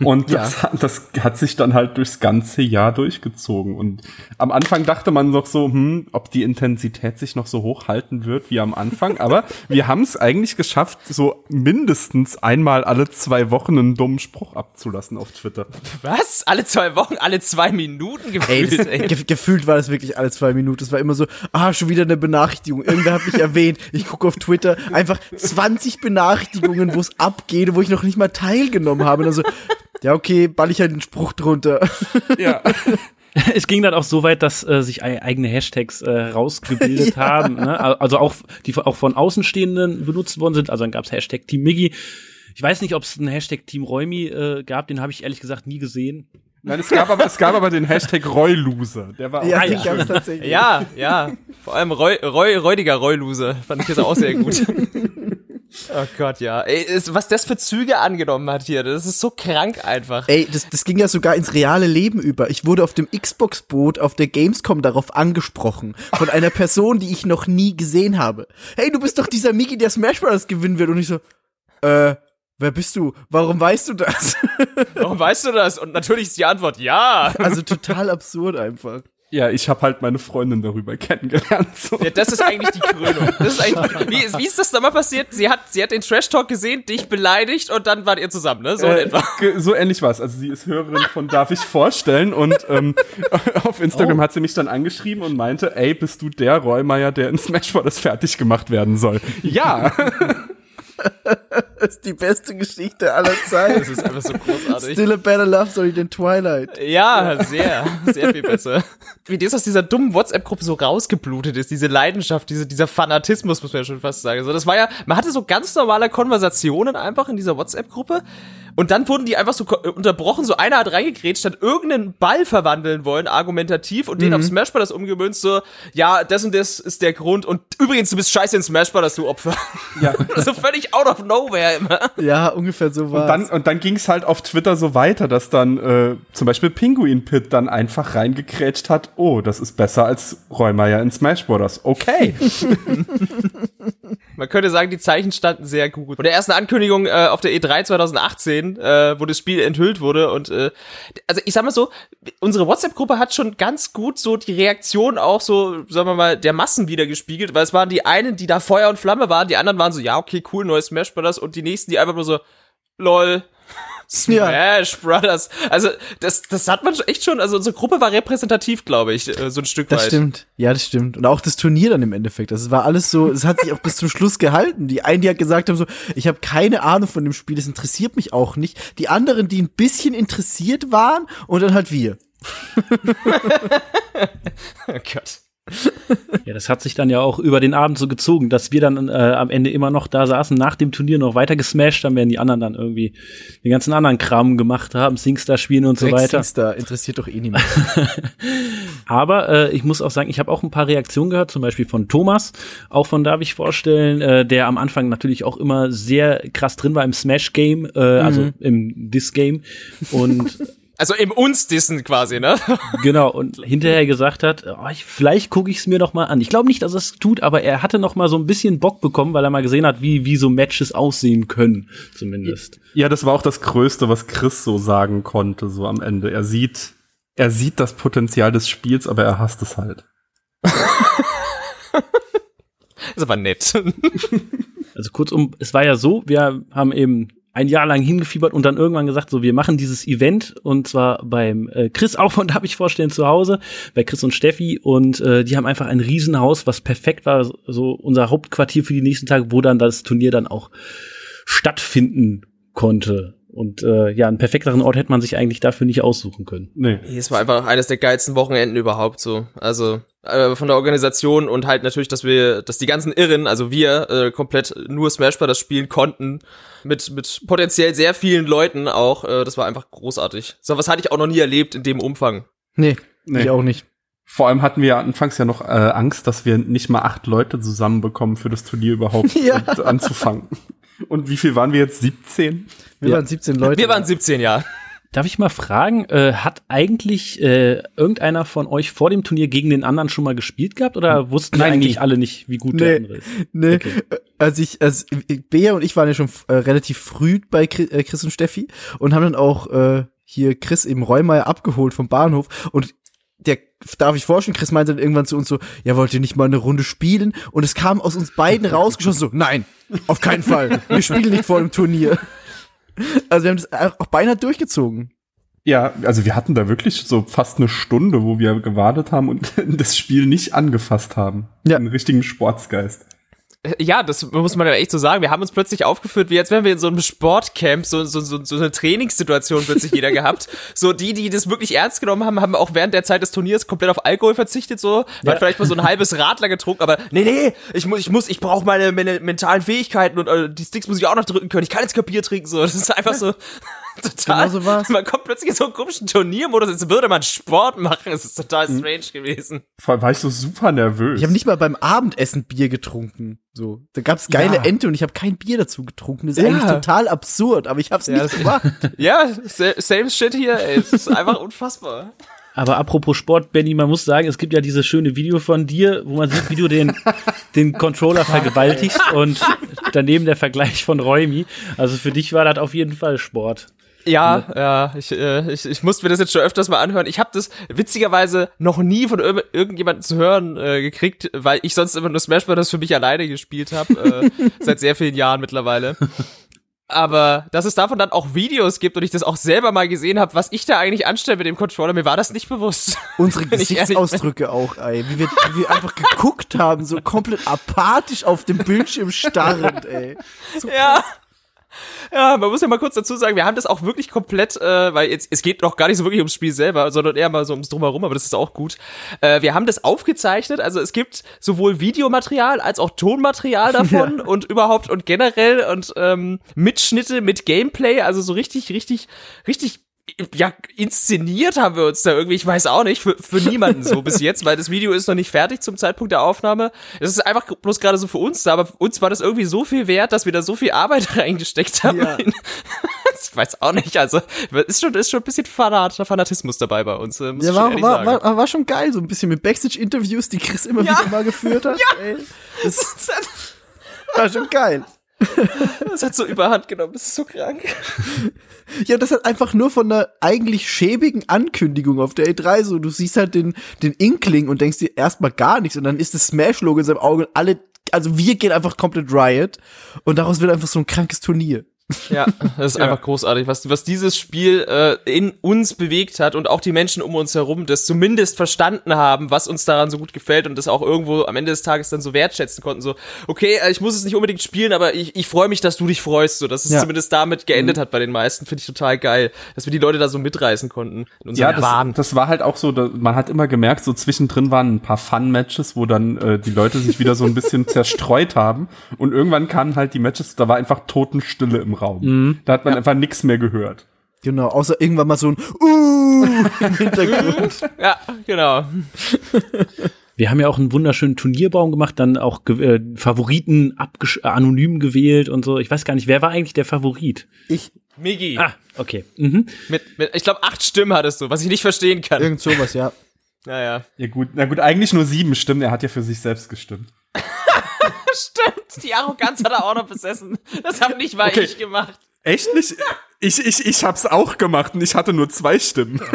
Und das, hat, das hat sich dann halt durchs ganze Jahr durchgezogen. Und am Anfang dachte man noch so, hm, ob die Intensität sich noch so hochhalten wird wie am Anfang. Aber wir haben es eigentlich geschafft, so mindestens einmal alle zwei Wochen einen dummen Spruch abzulassen auf Twitter. Was? Alle zwei Wochen, alle zwei Minuten Ey, gefühlt, das, ey. ge gefühlt war das wirklich alle zwei Minuten. Es war immer so, ah, schon wieder eine Benachrichtigung. Irgendwer hat mich erwähnt. Ich gucke auf Twitter, einfach 20 Benachrichtigungen, wo es abgeht, wo ich noch nicht mal teilgenommen habe. Und dann so, ja, okay, ball ich halt den Spruch drunter. Ja. Es ging dann auch so weit, dass äh, sich ei- eigene Hashtags äh, rausgebildet haben, ne? Al- also auch die auch von Außenstehenden benutzt worden sind. Also dann gab's Hashtag Team Miggy. Ich weiß nicht, ob es einen Hashtag Team Räumi äh, gab, den habe ich ehrlich gesagt nie gesehen. Nein, es gab aber, es gab aber den Hashtag Roy-Loser. Der war auch Ja, den ja. tatsächlich. Ja, ja. Vor allem Roy, Roy, räudiger Roy-Loser. Fand ich jetzt auch sehr gut. Oh Gott, ja. Ey, was das für Züge angenommen hat hier, das ist so krank einfach. Ey, das, das ging ja sogar ins reale Leben über. Ich wurde auf dem Xbox-Boot auf der Gamescom darauf angesprochen. Von einer Person, die ich noch nie gesehen habe. Hey, du bist doch dieser Miki, der Smash Bros. gewinnen wird. Und ich so, äh, wer bist du? Warum weißt du das? Warum weißt du das? Und natürlich ist die Antwort ja. also total absurd einfach. Ja, ich habe halt meine Freundin darüber kennengelernt. So. ja. Das ist eigentlich die Krönung. Das ist eigentlich, wie, ist- wie ist das da mal passiert? Sie hat, sie hat den Trash-Talk gesehen, dich beleidigt und dann wart ihr zusammen, ne? So in Äh, etwa. so ähnlich war's. Also sie ist Hörerin von Darf ich vorstellen und ähm, auf Instagram hat sie mich dann angeschrieben und meinte, ey, bist du der Rollmeier, der in Smash Bros. fertig gemacht werden soll? Ja. Das ist die beste Geschichte aller Zeiten. Das ist einfach so großartig. Still a better love story than Twilight. Ja, sehr, sehr viel besser. Wie das aus dieser dummen WhatsApp-Gruppe so rausgeblutet ist, diese Leidenschaft, diese, dieser Fanatismus, muss man ja schon fast sagen. So, das war ja, man hatte so ganz normale Konversationen einfach in dieser WhatsApp-Gruppe und dann wurden die einfach so ko- unterbrochen, so einer hat reingegrätscht, hat irgendeinen Ball verwandeln wollen, argumentativ und den auf Smash Bros. umgemünzt, so, ja, das und das ist der Grund und übrigens, du bist scheiße in Smash Bros., du Opfer. ja. so völlig out of nowhere immer. Ja, ungefähr so war's. Und dann, und dann ging's halt auf Twitter so weiter, dass dann äh, zum Beispiel Pinguin Pit dann einfach reingekrätscht hat, oh, das ist besser als Rollmeier in Smash Bros. Okay. Man könnte sagen, die Zeichen standen sehr gut. Und der ersten Ankündigung äh, auf der E3 2018, äh, wo das Spiel enthüllt wurde und äh, also ich sag mal so, unsere WhatsApp-Gruppe hat schon ganz gut so die Reaktion auch so, sagen wir mal, der Massen wiedergespiegelt, weil es waren die einen, die da Feuer und Flamme waren, die anderen waren so, ja, okay, cool, neues Smash Brothers und die nächsten, die einfach nur so, lol. Smash Brothers. Also, das, das hat man echt schon, also unsere Gruppe war repräsentativ, glaube ich, äh, so ein Stück Das weit. stimmt. Ja, das stimmt. Und auch das Turnier dann im Endeffekt. Das war alles so, es hat sich auch bis zum Schluss gehalten. Die einen, die halt gesagt haben so, ich habe keine Ahnung von dem Spiel, das interessiert mich auch nicht. Die anderen, die ein bisschen interessiert waren und dann halt wir. Oh Gott. Ja, das hat sich dann ja auch über den Abend so gezogen, dass wir dann äh, am Ende immer noch da saßen, nach dem Turnier noch weiter gesmashed haben, während die anderen dann irgendwie den ganzen anderen Kram gemacht haben, Singstar spielen und so Drecks weiter. Singstar interessiert doch eh niemand. Aber äh, ich muss auch sagen, ich habe auch ein paar Reaktionen gehört, zum Beispiel von Thomas, auch von darf ich vorstellen, äh, der am Anfang natürlich auch immer sehr krass drin war im Smash-Game, äh, also im Dis-Game. Und Also im uns dissen quasi, ne? genau, und hinterher gesagt hat, oh, ich, vielleicht gucke ich es mir noch mal an. Ich glaube nicht, dass er es tut, aber er hatte noch mal so ein bisschen Bock bekommen, weil er mal gesehen hat, wie, wie so Matches aussehen können, zumindest. Ja, das war auch das Größte, was Chris so sagen konnte, so am Ende. Er sieht, er sieht das Potenzial des Spiels, aber er hasst es halt. ist aber nett. Also kurzum, es war ja so, wir haben eben ein Jahr lang hingefiebert und dann irgendwann gesagt, so wir machen dieses Event und zwar beim äh, Chris auch von darf ich vorstellen zu Hause, bei Chris und Steffi und äh, die haben einfach ein Riesenhaus, was perfekt war, so unser Hauptquartier für die nächsten Tage, wo dann das Turnier dann auch stattfinden konnte. Und äh, ja, einen perfekteren Ort hätte man sich eigentlich dafür nicht aussuchen können. Nee. Es war einfach eines der geilsten Wochenenden überhaupt so. Also äh, von der Organisation und halt natürlich, dass wir, dass die ganzen Irren, also wir, äh, komplett nur Smash Bros. spielen konnten. Mit, mit potenziell sehr vielen Leuten auch. Äh, das war einfach großartig. So was hatte ich auch noch nie erlebt in dem Umfang. Nee, Nee. ich auch nicht. Vor allem hatten wir ja anfangs ja noch äh, Angst, dass wir nicht mal acht Leute zusammenbekommen für das Turnier überhaupt Ja. und anzufangen. Und wie viel waren wir jetzt? 17? Wir Ja. waren 17 Leute. Wir waren 17 Jahre. Darf ich mal fragen, äh, hat eigentlich äh, irgendeiner von euch vor dem Turnier gegen den anderen schon mal gespielt gehabt oder wussten Nein, eigentlich alle nicht, wie gut der Nee. andere ist? Nee, Okay. also ich, also Bea und ich waren ja schon äh, relativ früh bei äh, Chris und Steffi und haben dann auch äh, hier Chris im Reumeier abgeholt vom Bahnhof und der darf ich vorstellen, Chris meinte dann irgendwann zu uns so, ja, wollt ihr nicht mal eine Runde spielen? Und es kam aus uns beiden rausgeschossen so, nein, auf keinen Fall, wir spielen nicht vor dem Turnier. Also wir haben das auch beinahe durchgezogen. Ja, also wir hatten da wirklich so fast eine Stunde, wo wir gewartet haben und das Spiel nicht angefasst haben. Ja. Einen richtigen Sportsgeist. Ja, das muss man ja echt so sagen. Wir haben uns plötzlich aufgeführt, wie als wären wir in so einem Sportcamp, so, so, so, so eine Trainingssituation plötzlich jeder gehabt. So die, die das wirklich ernst genommen haben, haben auch während der Zeit des Turniers komplett auf Alkohol verzichtet, so. Man hat vielleicht mal so ein halbes Radler getrunken, aber nee, nee, ich muss, ich muss, ich brauche meine, meine mentalen Fähigkeiten und äh, die Sticks muss ich auch noch drücken können. Ich kann jetzt kein Bier trinken, so. Das ist einfach so total. Genau so war's. Man kommt plötzlich in so einen komischen Turniermodus, als würde man Sport machen. Es ist total Mhm. strange gewesen. Vor allem war ich so super nervös. Ich habe nicht mal beim Abendessen Bier getrunken. So, da gab's geile Ja. Ente und ich habe kein Bier dazu getrunken. Das ist Ja. eigentlich total absurd, aber ich habe es Ja, nicht gemacht. Ja, sa- same shit hier, ey. Es ist einfach unfassbar. Aber apropos Sport, Benny, man muss sagen, es gibt ja dieses schöne Video von dir, wo man sieht, wie du den, den Controller vergewaltigst und daneben der Vergleich von Räumi. Also für dich war das auf jeden Fall Sport. Ja, ja, ich, äh, ich, ich musste mir das jetzt schon öfters mal anhören. Ich habe das witzigerweise noch nie von irg irgendjemandem zu hören äh, gekriegt, weil ich sonst immer nur Smash Bros. für mich alleine gespielt habe, äh, seit sehr vielen Jahren mittlerweile. Aber dass es davon dann auch Videos gibt und ich das auch selber mal gesehen habe, was ich da eigentlich anstelle mit dem Controller, mir war das nicht bewusst. Unsere. Gesichtsausdrücke auch, ey. Wie wir, wie wir einfach geguckt haben, so komplett apathisch auf dem Bildschirm starrend, ey. Ja. Ja, man muss ja mal kurz dazu sagen, wir haben das auch wirklich komplett, äh, weil jetzt, es geht noch gar nicht so wirklich ums Spiel selber, sondern eher mal so ums Drumherum, aber das ist auch gut. Äh, wir haben das aufgezeichnet, also es gibt sowohl Videomaterial als auch Tonmaterial davon und überhaupt und generell und ähm, Mitschnitte mit Gameplay, also so richtig, richtig, richtig ja, inszeniert haben wir uns da irgendwie, ich weiß auch nicht, für, für niemanden so bis jetzt, weil das Video ist noch nicht fertig zum Zeitpunkt der Aufnahme. Es ist einfach bloß gerade so für uns da, aber uns war das irgendwie so viel wert, dass wir da so viel Arbeit reingesteckt haben. Ja. ich weiß auch nicht, also ist schon, ist schon ein bisschen Fanat, Fanatismus dabei bei uns. Muss Ja, war, war, sagen. war, war schon geil, so ein bisschen mit Backstage-Interviews, die Chris immer Ja. wieder mal geführt hat. Ey. Das war schon geil. Das hat so überhand genommen, das ist so krank. Ja, das hat einfach nur von einer eigentlich schäbigen Ankündigung auf der E3 so. Du siehst halt den, den Inkling und denkst dir erstmal gar nichts und dann ist das Smash-Logo in seinem Auge und alle, also wir gehen einfach komplett Riot und daraus wird einfach so ein krankes Turnier. Ja, das ist einfach großartig, was, was dieses Spiel äh, in uns bewegt hat und auch die Menschen um uns herum das zumindest verstanden haben, was uns daran so gut gefällt und das auch irgendwo am Ende des Tages dann so wertschätzen konnten. So, okay, äh, ich muss es nicht unbedingt spielen, aber ich, ich freue mich, dass du dich freust. So, dass es Ja. zumindest damit geendet hat bei den meisten, finde ich total geil, dass wir die Leute da so mitreißen konnten in Ja, Wahn. das, das war halt auch so, man hat immer gemerkt, so zwischendrin waren ein paar Fun-Matches, wo dann äh, die Leute sich wieder so ein bisschen zerstreut haben und irgendwann kamen halt die Matches, da war einfach Totenstille im Raum. Da hat man einfach nichts mehr gehört. Genau, außer irgendwann mal so ein Uh im Hintergrund. Ja, genau. Wir haben ja auch einen wunderschönen Turnierbaum gemacht, dann auch ge äh, Favoriten äh, anonym gewählt und so. Ich weiß gar nicht, wer war eigentlich der Favorit? Ich, Migi. Ah, okay. Mhm. Mit, mit, ich glaube, acht Stimmen hattest du, was ich nicht verstehen kann. irgend sowas, ja. Naja. Ja gut, na gut, eigentlich nur sieben Stimmen, er hat ja für sich selbst gestimmt. Stimmt, die Arroganz hat er auch noch besessen. Das habe nicht mal Okay. ich gemacht. Echt nicht? Ich, ich, ich hab's auch gemacht und ich hatte nur zwei Stimmen.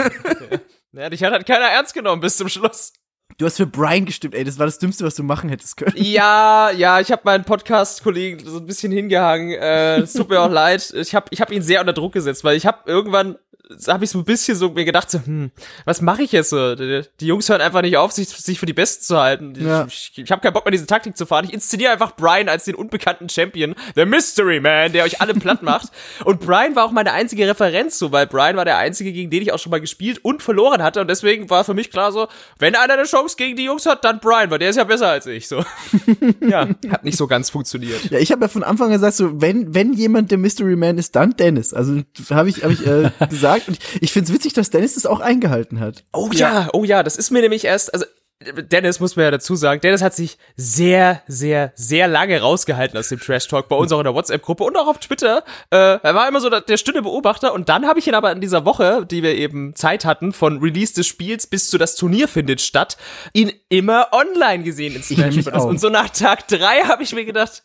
Ja, dich hat halt keiner ernst genommen bis zum Schluss. Du hast für Brian gestimmt, ey, das war das Dümmste, was du machen hättest können. Ja, ja, ich habe meinen Podcast-Kollegen so ein bisschen hingehangen. Äh, es tut mir auch leid. Ich habe ich hab ihn sehr unter Druck gesetzt, weil ich habe irgendwann habe ich so ein bisschen so mir gedacht, so, hm, was mache ich jetzt so? Die, die Jungs hören einfach nicht auf, sich, sich für die Besten zu halten. Ja. Ich, ich, ich habe keinen Bock mehr, diese Taktik zu fahren. Ich inszeniere einfach Brian als den unbekannten Champion, der Mystery Man, der euch alle platt macht. Und Brian war auch meine einzige Referenz so, weil Brian war der einzige, gegen den ich auch schon mal gespielt und verloren hatte. Und deswegen war für mich klar so, wenn einer eine Chance gegen die Jungs hat, dann Brian, weil der ist ja besser als ich. So. ja, hat nicht so ganz funktioniert. Ja, ich habe ja von Anfang an gesagt, so wenn wenn jemand der Mystery Man ist, dann Dennis. Also habe ich habe ich äh, gesagt und ich finde es witzig, dass Dennis das auch eingehalten hat. Oh ja, oh ja, das ist mir nämlich erst, also Dennis muss man ja dazu sagen, Dennis hat sich sehr, sehr, sehr lange rausgehalten aus dem Trash Talk bei uns auch in der WhatsApp-Gruppe und auch auf Twitter. Äh, er war immer so der, der stille Beobachter und dann habe ich ihn aber in dieser Woche, die wir eben Zeit hatten, von Release des Spiels bis zu das Turnier findet statt, ihn immer online gesehen in Smash Bros. Und so nach Tag drei habe ich mir gedacht,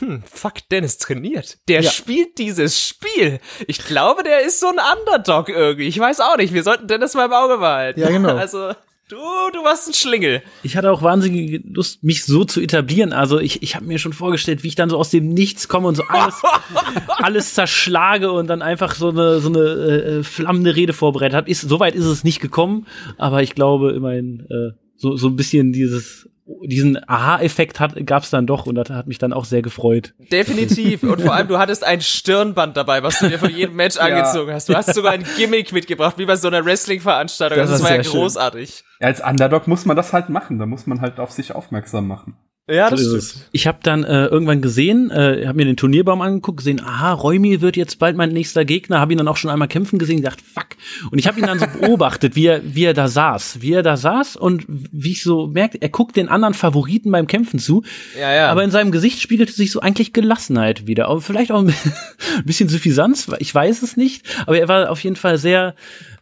hm, fuck, Dennis trainiert. Der Ja. spielt dieses Spiel. Ich glaube, der ist so ein Underdog irgendwie. Ich weiß auch nicht. Wir sollten Dennis mal im Auge behalten. Ja, genau. Also, du, du warst ein Schlingel. Ich hatte auch wahnsinnige Lust, mich so zu etablieren. Also ich, ich habe mir schon vorgestellt, wie ich dann so aus dem Nichts komme und so alles, alles zerschlage und dann einfach so eine, so eine äh, flammende Rede vorbereitet habe. Ist, Soweit ist es nicht gekommen, aber ich glaube immerhin äh, so, so ein bisschen dieses diesen Aha-Effekt hat gab's dann doch und das hat mich dann auch sehr gefreut. Definitiv. Und vor allem, du hattest ein Stirnband dabei, was du dir von jedem Match angezogen hast. Du hast sogar ein Gimmick mitgebracht, wie bei so einer Wrestling-Veranstaltung. Das Das, war ja großartig. Als Underdog muss man das halt machen, da muss man halt auf sich aufmerksam machen. Ja, das So stimmt. ist es. Ich habe dann äh, irgendwann gesehen, äh, habe mir den Turnierbaum angeguckt, gesehen, aha, Räumi wird jetzt bald mein nächster Gegner, habe ihn dann auch schon einmal kämpfen gesehen, gedacht, fuck. Und ich habe ihn dann so beobachtet, wie er, wie er da saß, wie er da saß und wie ich so merkte, er guckt den anderen Favoriten beim Kämpfen zu, Ja, ja. aber in seinem Gesicht spiegelte sich so eigentlich Gelassenheit wieder, aber vielleicht auch ein bisschen Suffisanz, ich weiß es nicht, aber er war auf jeden Fall sehr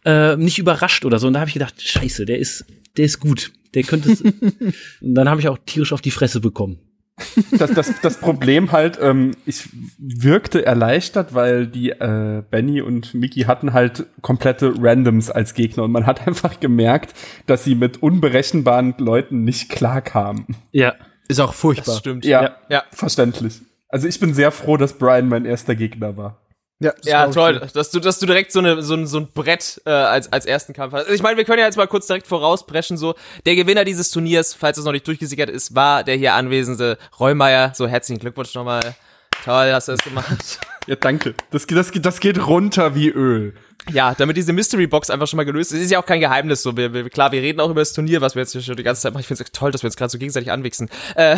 äh, nicht überrascht oder so und da habe ich gedacht, scheiße, der ist, der ist gut, der könnte es. und dann habe ich auch tierisch auf die Fresse bekommen. Das, das, das Problem halt, ähm, ich wirkte erleichtert, weil die äh, Benny und Mickey hatten halt komplette Randoms als Gegner und man hat einfach gemerkt, dass sie mit unberechenbaren Leuten nicht klarkamen. Ja. Ist auch furchtbar. das stimmt. Ja, Ja. verständlich. Also ich bin sehr froh, dass Brian mein erster Gegner war. Ja, das Ja, toll, dir. dass du, dass du direkt so, eine, so, ein, so ein Brett äh, als, als ersten Kampf hast. Also ich meine, wir können ja jetzt mal kurz direkt vorauspreschen, so, der Gewinner dieses Turniers, falls es noch nicht durchgesickert ist, war der hier anwesende Reumeier. So, herzlichen Glückwunsch nochmal. Toll, hast du das gemacht. Ja, danke. Das, das, das geht runter wie Öl. Ja, damit diese Mystery Box einfach schon mal gelöst ist, ist ja auch kein Geheimnis so. Wir, wir, klar, wir reden auch über das Turnier, was wir jetzt hier schon die ganze Zeit machen. Ich finde es toll, dass wir uns gerade so gegenseitig anwichsen. Äh,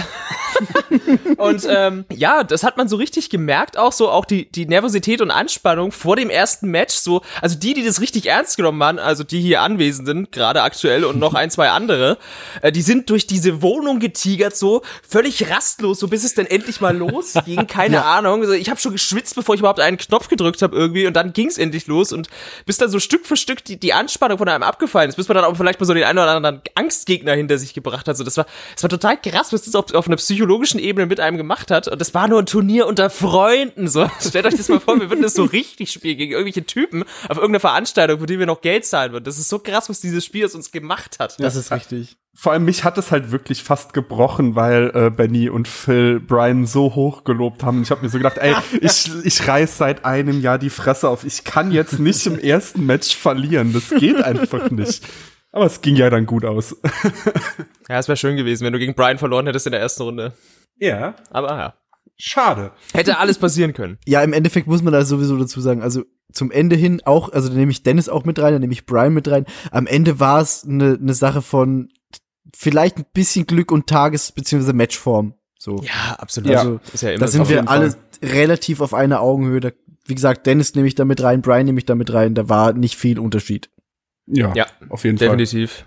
und ähm, ja, das hat man so richtig gemerkt, auch so, auch die, die Nervosität und Anspannung vor dem ersten Match. So, also die, die das richtig ernst genommen haben, also die hier Anwesenden, gerade aktuell und noch ein, zwei andere, äh, die sind durch diese Wohnung getigert, so völlig rastlos, so bis es dann endlich mal losging. Keine Ahnung. Also ich habe schon geschwitzt, bevor ich überhaupt einen Knopf gedrückt habe irgendwie und dann ging es endlich los und bis dann so Stück für Stück die, die Anspannung von einem abgefallen ist, bis man dann auch vielleicht mal so den einen oder anderen Angstgegner hinter sich gebracht hat. So, das war, das war total krass, was das auf, auf einer psychologischen Ebene mit einem gemacht hat. Und das war nur ein Turnier unter Freunden. So, stellt euch das mal vor, wir würden das so richtig spielen gegen irgendwelche Typen auf irgendeiner Veranstaltung, für die wir noch Geld zahlen würden. Das ist so krass, was dieses Spiel aus uns gemacht hat. Das ist richtig. Vor allem mich hat es halt wirklich fast gebrochen, weil äh, Benny und Phil Brian so hoch gelobt haben. Und ich habe mir so gedacht, ey, ich, ich reiß seit einem Jahr die Fresse auf. Ich kann jetzt nicht im ersten Match verlieren. Das geht einfach nicht. Aber es ging ja dann gut aus. Ja, es wäre schön gewesen, wenn du gegen Brian verloren hättest in der ersten Runde. ja, Aber ja. schade. Hätte alles passieren können. Ja, im Endeffekt muss man da sowieso dazu sagen, also zum Ende hin auch, also da nehme ich Dennis auch mit rein, da nehme ich Brian mit rein. Am Ende war es eine ne Sache von vielleicht ein bisschen Glück und Tages- bzw. Matchform. So. Ja, absolut. Ja. Also, ist ja immer da sind wir alle Fall. relativ auf einer Augenhöhe. Da, wie gesagt, Dennis nehme ich da mit rein, Brian nehme ich da mit rein. Da war nicht viel Unterschied. Ja, Ja, auf jeden Definitiv.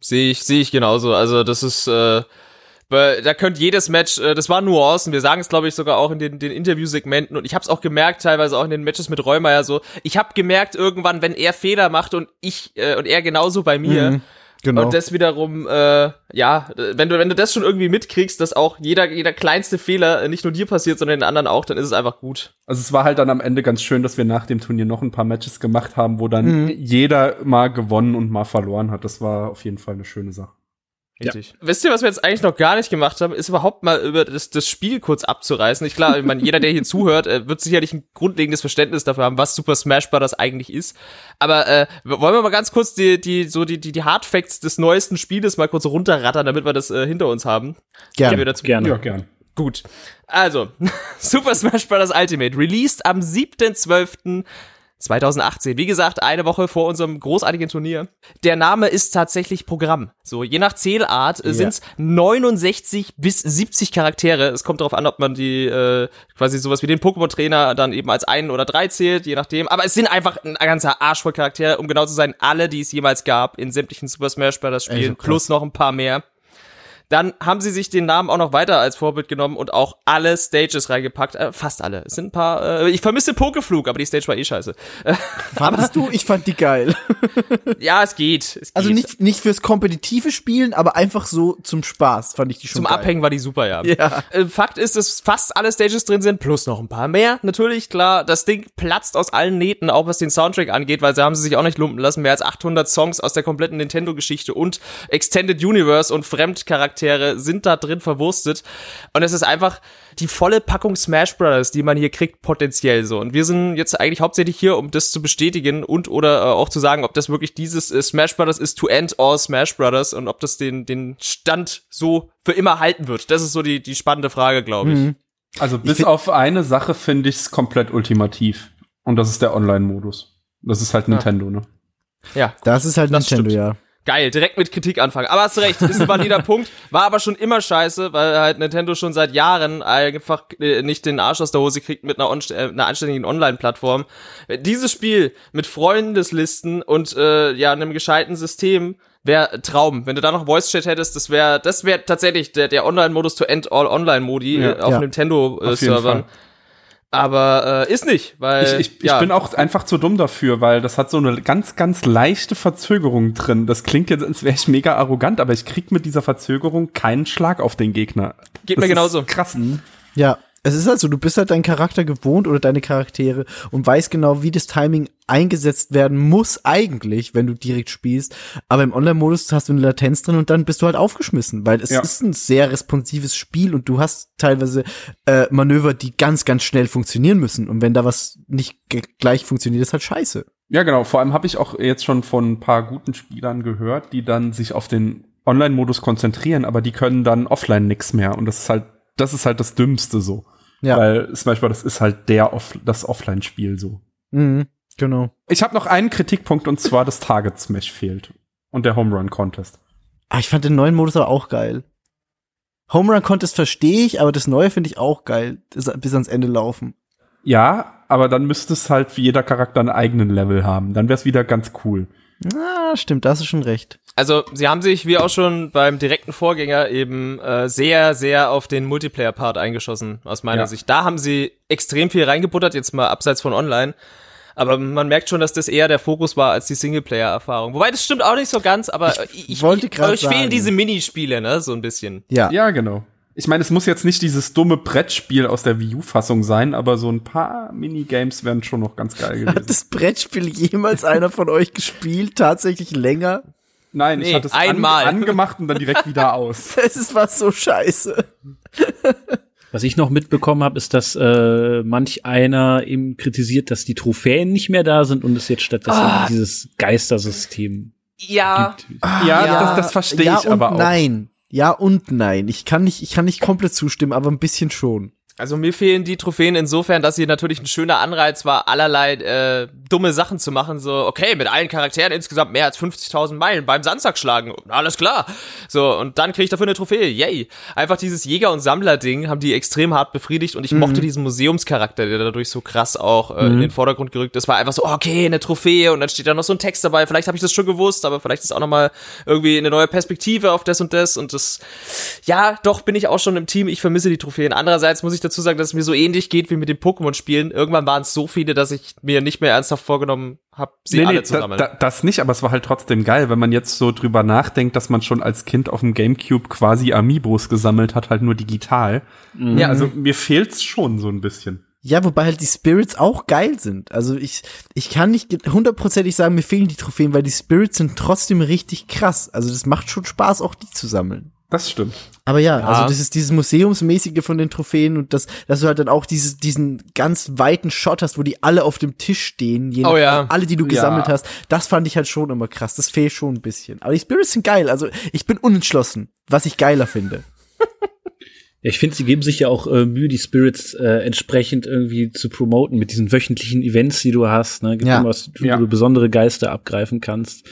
Sehe ich, sehe ich genauso. Also das ist, äh, weil da könnte jedes Match, äh, das war Nuancen. Wir sagen es, glaube ich, sogar auch in den, den Interviewsegmenten. Und ich habe es auch gemerkt, teilweise auch in den Matches mit Räumer so. Ich habe gemerkt irgendwann, wenn er Fehler macht und ich äh, und er genauso bei mir. Mhm, genau. Und das wiederum, äh, ja, wenn du, wenn du das schon irgendwie mitkriegst, dass auch jeder, jeder kleinste Fehler äh, nicht nur dir passiert, sondern den anderen auch, dann ist es einfach gut. Also es war halt dann am Ende ganz schön, dass wir nach dem Turnier noch ein paar Matches gemacht haben, wo dann jeder mal gewonnen und mal verloren hat. Das war auf jeden Fall eine schöne Sache. Richtig. Wisst ihr, was wir jetzt eigentlich noch gar nicht gemacht haben, ist überhaupt mal über das, das Spiel kurz abzureißen. Ich klar, ich meine, jeder, der hier zuhört, äh, wird sicherlich ein grundlegendes Verständnis dafür haben, was Super Smash Bros. eigentlich ist. Aber äh, wollen wir mal ganz kurz die, die, so die, die, die Hardfacts des neuesten Spieles mal kurz runterrattern, damit wir das äh, hinter uns haben. Gerne. Gehen wir dazu. Gerne. Ja, gern. Gut. Also, Super Smash Bros. Ultimate, released am 7.12.2018. Wie gesagt, eine Woche vor unserem großartigen Turnier. Der Name ist tatsächlich Programm. So, je nach Zählart äh, sind's 69 bis 70 Charaktere. Es kommt darauf an, ob man die äh, quasi sowas wie den Pokémon-Trainer dann eben als einen oder drei zählt, je nachdem. Aber es sind einfach ein ganzer Arsch voll Charaktere, um genau zu sein, alle, die es jemals gab in sämtlichen Super Smash Bros. Spielen, krass. plus noch ein paar mehr. Dann haben sie sich den Namen auch noch weiter als Vorbild genommen und auch alle Stages reingepackt. Äh, fast alle. Es sind ein paar. Äh, ich vermisse Pokeflug, aber die Stage war eh scheiße. Fandest du? Ich fand die geil. ja, es geht. Es Also geht. nicht, nicht fürs kompetitive Spielen, aber einfach so zum Spaß fand ich die schon Zum geil. Abhängen war die super, ja. Ja. Äh, Fakt ist, dass fast alle Stages drin sind, plus noch ein paar mehr. Natürlich, klar, das Ding platzt aus allen Nähten, auch was den Soundtrack angeht, weil sie haben sie sich auch nicht lumpen lassen. Mehr als 800 Songs aus der kompletten Nintendo-Geschichte und Extended Universe und Fremdcharaktere sind da drin verwurstet. Und es ist einfach die volle Packung Smash Brothers, die man hier kriegt, potenziell so. Und wir sind jetzt eigentlich hauptsächlich hier, um das zu bestätigen und oder äh, auch zu sagen, ob das wirklich dieses äh, Smash Brothers ist to end all Smash Brothers und ob das den, den Stand so für immer halten wird. Das ist so die, die spannende Frage, glaube ich. Mhm. Also bis auf eine Sache finde ich es komplett ultimativ. Und das ist der Online-Modus. Das ist halt Nintendo, ne? Ja, Das ist halt Das Nintendo, stimmt. ja. Geil, direkt mit Kritik anfangen. Aber hast recht, ist ein valider Punkt. War aber schon immer scheiße, weil halt Nintendo schon seit Jahren einfach äh, nicht den Arsch aus der Hose kriegt mit einer, äh, einer anständigen Online-Plattform. Dieses Spiel mit Freundeslisten und äh, ja einem gescheiten System wäre Traum. Wenn du da noch Voice Chat hättest, das wäre das wäre tatsächlich der, der Online-Modus to end all Online-Modi Ja. äh, auf Ja. Nintendo-Servern. Aber äh, ist nicht, weil Ich, ich, ich ja. bin auch einfach zu dumm dafür, weil das hat so eine ganz, ganz leichte Verzögerung drin. Das klingt jetzt, als wäre ich mega arrogant, aber ich krieg mit dieser Verzögerung keinen Schlag auf den Gegner. Geht das mir genauso. Krass. Ja, es ist halt so, du bist halt deinen Charakter gewohnt oder deine Charaktere und weißt genau, wie das Timing eingesetzt werden muss eigentlich, wenn du direkt spielst. Aber im Online-Modus hast du eine Latenz drin und dann bist du halt aufgeschmissen, weil es Ja. ist ein sehr responsives Spiel und du hast teilweise äh, Manöver, die ganz, ganz schnell funktionieren müssen. Und wenn da was nicht gleich funktioniert, ist halt scheiße. Ja, genau. Vor allem habe ich auch jetzt schon von ein paar guten Spielern gehört, die dann sich auf den Online-Modus konzentrieren, aber die können dann offline nix mehr. Und das ist halt, das ist halt das Dümmste so. Ja. Weil zum Beispiel, das ist halt der Off das Offline-Spiel so. Mhm, genau. Ich habe noch einen Kritikpunkt und zwar das Target Smash fehlt. Und der Home Run Contest. Ah, ich fand den neuen Modus aber auch geil. Home Run Contest verstehe ich, aber das neue finde ich auch geil. Bis ans Ende laufen. Ja, aber dann müsste es halt für jeder Charakter einen eigenen Level haben. Dann wäre es wieder ganz cool. Ah, stimmt, da hast du schon recht. Also, sie haben sich, wie auch schon beim direkten Vorgänger, eben äh, sehr, sehr auf den Multiplayer-Part eingeschossen, aus meiner Ja. Sicht. Da haben sie extrem viel reingebuttert, jetzt mal abseits von online. Aber man merkt schon, dass das eher der Fokus war als die Singleplayer-Erfahrung. Wobei, das stimmt auch nicht so ganz, aber ich, ich wollte ich, grad euch fehlen diese Minispiele, ne, so ein bisschen. Ja. Ja, genau. Ich meine, es muss jetzt nicht dieses dumme Brettspiel aus der Wii U-Fassung sein, aber so ein paar Minigames wären schon noch ganz geil Hat gewesen. das Brettspiel jemals einer von euch gespielt? Tatsächlich länger? Nein, ich Nee, hatte es einmal. An, angemacht und dann direkt wieder aus. Es ist was so scheiße. Was ich noch mitbekommen habe, ist, dass äh, manch einer eben kritisiert, dass die Trophäen nicht mehr da sind und es jetzt stattdessen Ah. dieses Geistersystem Ja, gibt. Ja, das, das verstehe ja ich und aber auch. Nein. Ja und nein. Ich kann nicht, ich kann nicht komplett zustimmen, aber ein bisschen schon. Also mir fehlen die Trophäen insofern, dass sie natürlich ein schöner Anreiz war, allerlei äh, dumme Sachen zu machen. So, okay, mit allen Charakteren insgesamt mehr als 50.000 Meilen beim Sandsack schlagen. Alles klar. So, und dann kriege ich dafür eine Trophäe. Yay. Einfach dieses Jäger- und Sammler-Ding haben die extrem hart befriedigt und ich mochte diesen Museumscharakter, der dadurch so krass auch äh, in den Vordergrund gerückt ist. War einfach so, okay, eine Trophäe und dann steht da noch so ein Text dabei. Vielleicht habe ich das schon gewusst, aber vielleicht ist auch noch mal irgendwie eine neue Perspektive auf das und das und das ja, doch bin ich auch schon im Team. Ich vermisse die Trophäen. Andererseits muss ich dazu sagen, dass es mir so ähnlich geht wie mit den Pokémon-Spielen. Irgendwann waren es so viele, dass ich mir nicht mehr ernsthaft vorgenommen habe, sie alle zu da, sammeln. da, das nicht, aber es war halt trotzdem geil, wenn man jetzt so drüber nachdenkt, dass man schon als Kind auf dem Gamecube quasi Amiibos gesammelt hat, halt nur digital. Ja, also mir fehlt's schon so ein bisschen. Ja, wobei halt die Spirits auch geil sind. Also ich, ich kann nicht hundertprozentig sagen, mir fehlen die Trophäen, weil die Spirits sind trotzdem richtig krass. Also das macht schon Spaß, auch die zu sammeln. Das stimmt. Aber ja, also das ist dieses Museumsmäßige von den Trophäen und das, dass du halt dann auch dieses, diesen ganz weiten Shot hast, wo die alle auf dem Tisch stehen, je Oh ja. alle, die du Ja. gesammelt hast. Das fand ich halt schon immer krass. Das fehlt schon ein bisschen. Aber die Spirits sind geil. Also ich bin unentschlossen, was ich geiler finde. Ja, ich finde, sie geben sich ja auch äh, Mühe, die Spirits äh, entsprechend irgendwie zu promoten mit diesen wöchentlichen Events, die du hast. Ne? Gibt Ja. immer was, wo Ja. du besondere Geister abgreifen kannst.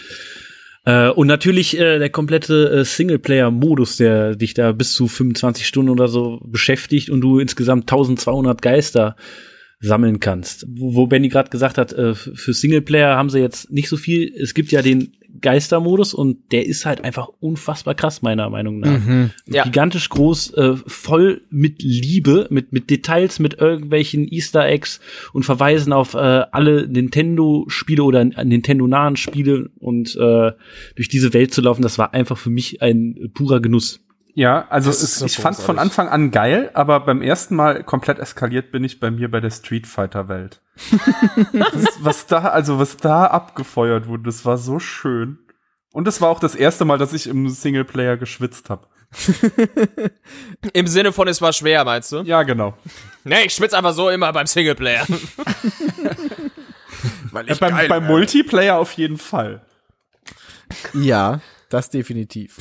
Äh, und natürlich äh, der komplette äh, Singleplayer-Modus, der dich da bis zu 25 Stunden oder so beschäftigt und du insgesamt 1200 Geister sammeln kannst. Wo, wo Benny gerade gesagt hat, äh, für Singleplayer haben sie jetzt nicht so viel. Es gibt ja den Geistermodus und der ist halt einfach unfassbar krass, meiner Meinung nach. Ja. Gigantisch groß, äh, voll mit Liebe, mit, mit Details, mit irgendwelchen Easter Eggs und Verweisen auf äh, alle Nintendo-Spiele oder Nintendo-nahen Spiele und äh, durch diese Welt zu laufen, das war einfach für mich ein purer Genuss. Ja, also es, ich fand's von großartig. Anfang an geil, aber beim ersten Mal komplett eskaliert bin ich bei mir bei der Street Fighter Welt. das, was da, also was da abgefeuert wurde, das war so schön. Und es war auch das erste Mal, dass ich im Singleplayer geschwitzt habe. Im Sinne von, es war schwer, meinst du? Ja, genau. Nee, ich schwitze einfach so immer beim Singleplayer. Weil Ja, beim, beim Multiplayer auf jeden Fall. Ja, das definitiv.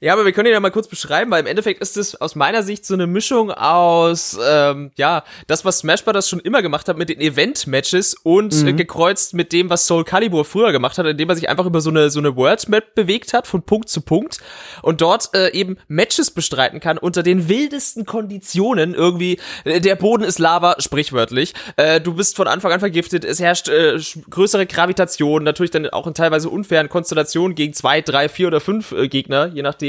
Ja, aber wir können ihn ja mal kurz beschreiben, weil im Endeffekt ist es aus meiner Sicht so eine Mischung aus, ähm, ja, das, was Smash Bros. schon immer gemacht hat mit den Event-Matches und äh, gekreuzt mit dem, was Soul Calibur früher gemacht hat, indem er sich einfach über so eine, so eine World-Map bewegt hat, von Punkt zu Punkt und dort äh, eben Matches bestreiten kann unter den wildesten Konditionen irgendwie. Äh, der Boden ist Lava, sprichwörtlich. Äh, du bist von Anfang an vergiftet, es herrscht äh, größere Gravitation, natürlich dann auch in teilweise unfairen Konstellationen gegen zwei, drei, vier oder fünf äh, Gegner, je nachdem.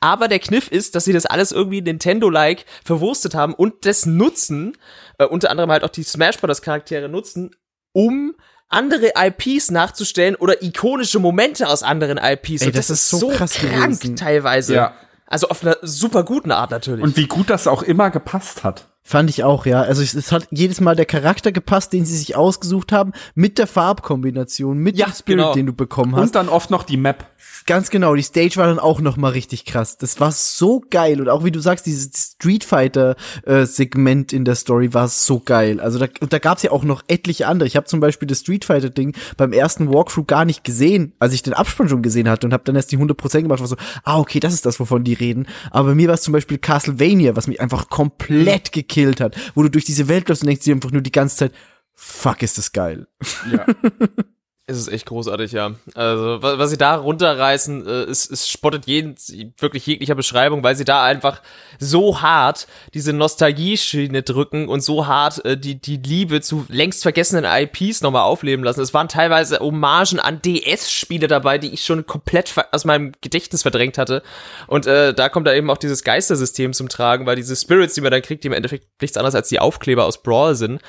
Aber der Kniff ist, dass sie das alles irgendwie Nintendo-like verwurstet haben und das nutzen, äh, unter anderem halt auch die Smash Bros. Charaktere nutzen, um andere IPs nachzustellen oder ikonische Momente aus anderen IPs. Ey, und das ist so krass krank gewesen. teilweise. Ja. Also auf einer super guten Art natürlich. Und wie gut das auch immer gepasst hat. Fand ich auch, ja. Also es, es hat jedes Mal der Charakter gepasst, den sie sich ausgesucht haben, mit der Farbkombination, mit Ja, dem Spirit, genau. den du bekommen hast. Und dann oft noch die Map. Ganz genau, die Stage war dann auch noch mal richtig krass. Das war so geil und auch wie du sagst, dieses Street Fighter äh, Segment in der Story war so geil. Also da, und da gab's ja auch noch etliche andere. Ich habe zum Beispiel das Street Fighter Ding beim ersten Walkthrough gar nicht gesehen, als ich den Abspann schon gesehen hatte und habe dann erst die 100% gemacht. War so, ah okay, das ist das, wovon die reden. Aber bei mir war es zum Beispiel Castlevania, was mich einfach komplett gekillt hat, wo du durch diese Welt läufst und denkst dir einfach nur die ganze Zeit, fuck, ist das geil. Ja. Es ist echt großartig, ja. Also, wa- was sie da runterreißen, äh, ist, ist spottet jeden, wirklich jeglicher Beschreibung, weil sie da einfach so hart diese Nostalgie-Schiene drücken und so hart äh, die, die Liebe zu längst vergessenen IPs nochmal aufleben lassen. Es waren teilweise Hommagen an DS-Spiele dabei, die ich schon komplett aus meinem Gedächtnis verdrängt hatte. Und äh, da kommt da eben auch dieses Geistersystem zum Tragen, weil diese Spirits, die man dann kriegt, die im Endeffekt nichts anderes als die Aufkleber aus Brawl sind,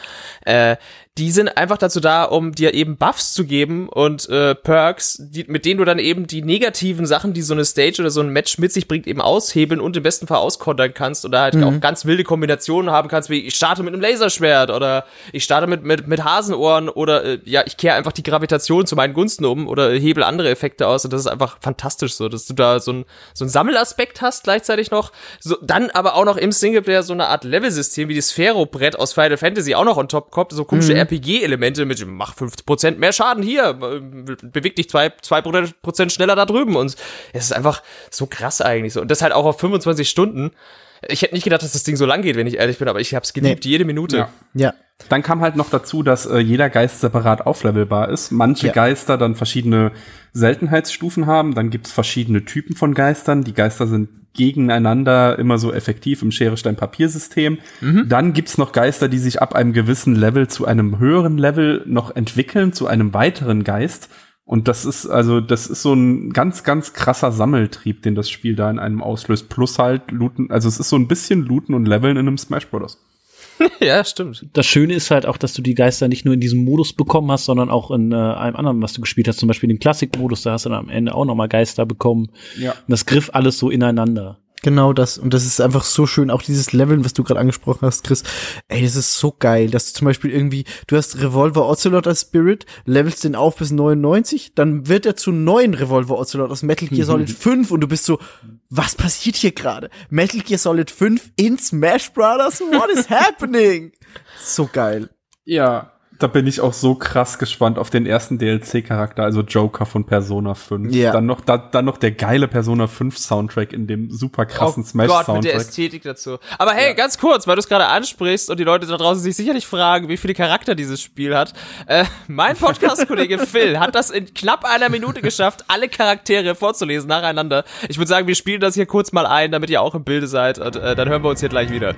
äh, die sind einfach dazu da, um dir eben Buffs zu geben und äh, Perks, die, mit denen du dann eben die negativen Sachen, die so eine Stage oder so ein Match mit sich bringt, eben aushebeln und im besten Fall auskontern kannst oder halt auch ganz wilde Kombinationen haben kannst, wie ich starte mit einem Laserschwert oder ich starte mit, mit, mit Hasenohren oder äh, ja, ich kehre einfach die Gravitation zu meinen Gunsten um oder hebel andere Effekte aus und das ist einfach fantastisch so, dass du da so ein, so ein Sammelaspekt hast gleichzeitig noch, so, dann aber auch noch im Singleplayer so eine Art Levelsystem wie die Sphero-Brett aus Final Fantasy auch noch on top kommt, so komische RPG-Elemente mit mach 50% mehr Schaden hier, äh, beweg dich zwei, zwei Prozent schneller da drüben und es ist einfach so krass eigentlich so und das halt auch auf 25 Stunden. Ich hätte nicht gedacht, dass das Ding so lang geht, wenn ich ehrlich bin, aber ich hab's geliebt, jede Minute. Ja. Ja. Dann kam halt noch dazu, dass äh, jeder Geist separat auflevelbar ist. Manche Ja. Geister dann verschiedene Seltenheitsstufen haben. Dann gibt's verschiedene Typen von Geistern. Die Geister sind gegeneinander immer so effektiv im Schere-Stein-Papier-System. Dann gibt's noch Geister, die sich ab einem gewissen Level zu einem höheren Level noch entwickeln, zu einem weiteren Geist. Und das ist also, das ist so ein ganz, ganz krasser Sammeltrieb, den das Spiel da in einem auslöst. Plus halt Looten, also es ist so ein bisschen Looten und Leveln in einem Smash Bros. ja, stimmt. Das Schöne ist halt auch, dass du die Geister nicht nur in diesem Modus bekommen hast, sondern auch in äh, einem anderen, was du gespielt hast, zum Beispiel den Klassikmodus, da hast du dann am Ende auch noch mal Geister bekommen. Ja. Und das griff alles so ineinander. Genau das. Und das ist einfach so schön. Auch dieses Leveln, was du gerade angesprochen hast, Chris. Ey, das ist so geil, dass du zum Beispiel irgendwie, du hast Revolver Ocelot als Spirit, levelst den auf bis 99, dann wird er zu neuen Revolver Ocelot aus Metal Gear Solid 5 und du bist so, was passiert hier gerade? Metal Gear Solid 5 in Smash Brothers? What is happening? So geil. Ja, da bin ich auch so krass gespannt auf den ersten DLC-Charakter, also Joker von Persona 5. Ja. Dann noch, da, dann noch der geile Persona 5 Soundtrack in dem super krassen oh Gott, mit der Smash-Soundtrack. Ästhetik dazu. Aber hey, ganz kurz, weil du es gerade ansprichst und die Leute da draußen sich sicherlich fragen, wie viele Charakter dieses Spiel hat. Äh, mein Podcast-Kollege Phil hat das in knapp einer Minute geschafft, alle Charaktere vorzulesen nacheinander. Ich würde sagen, wir spielen das hier kurz mal ein, damit ihr auch im Bilde seid und äh, dann hören wir uns hier gleich wieder.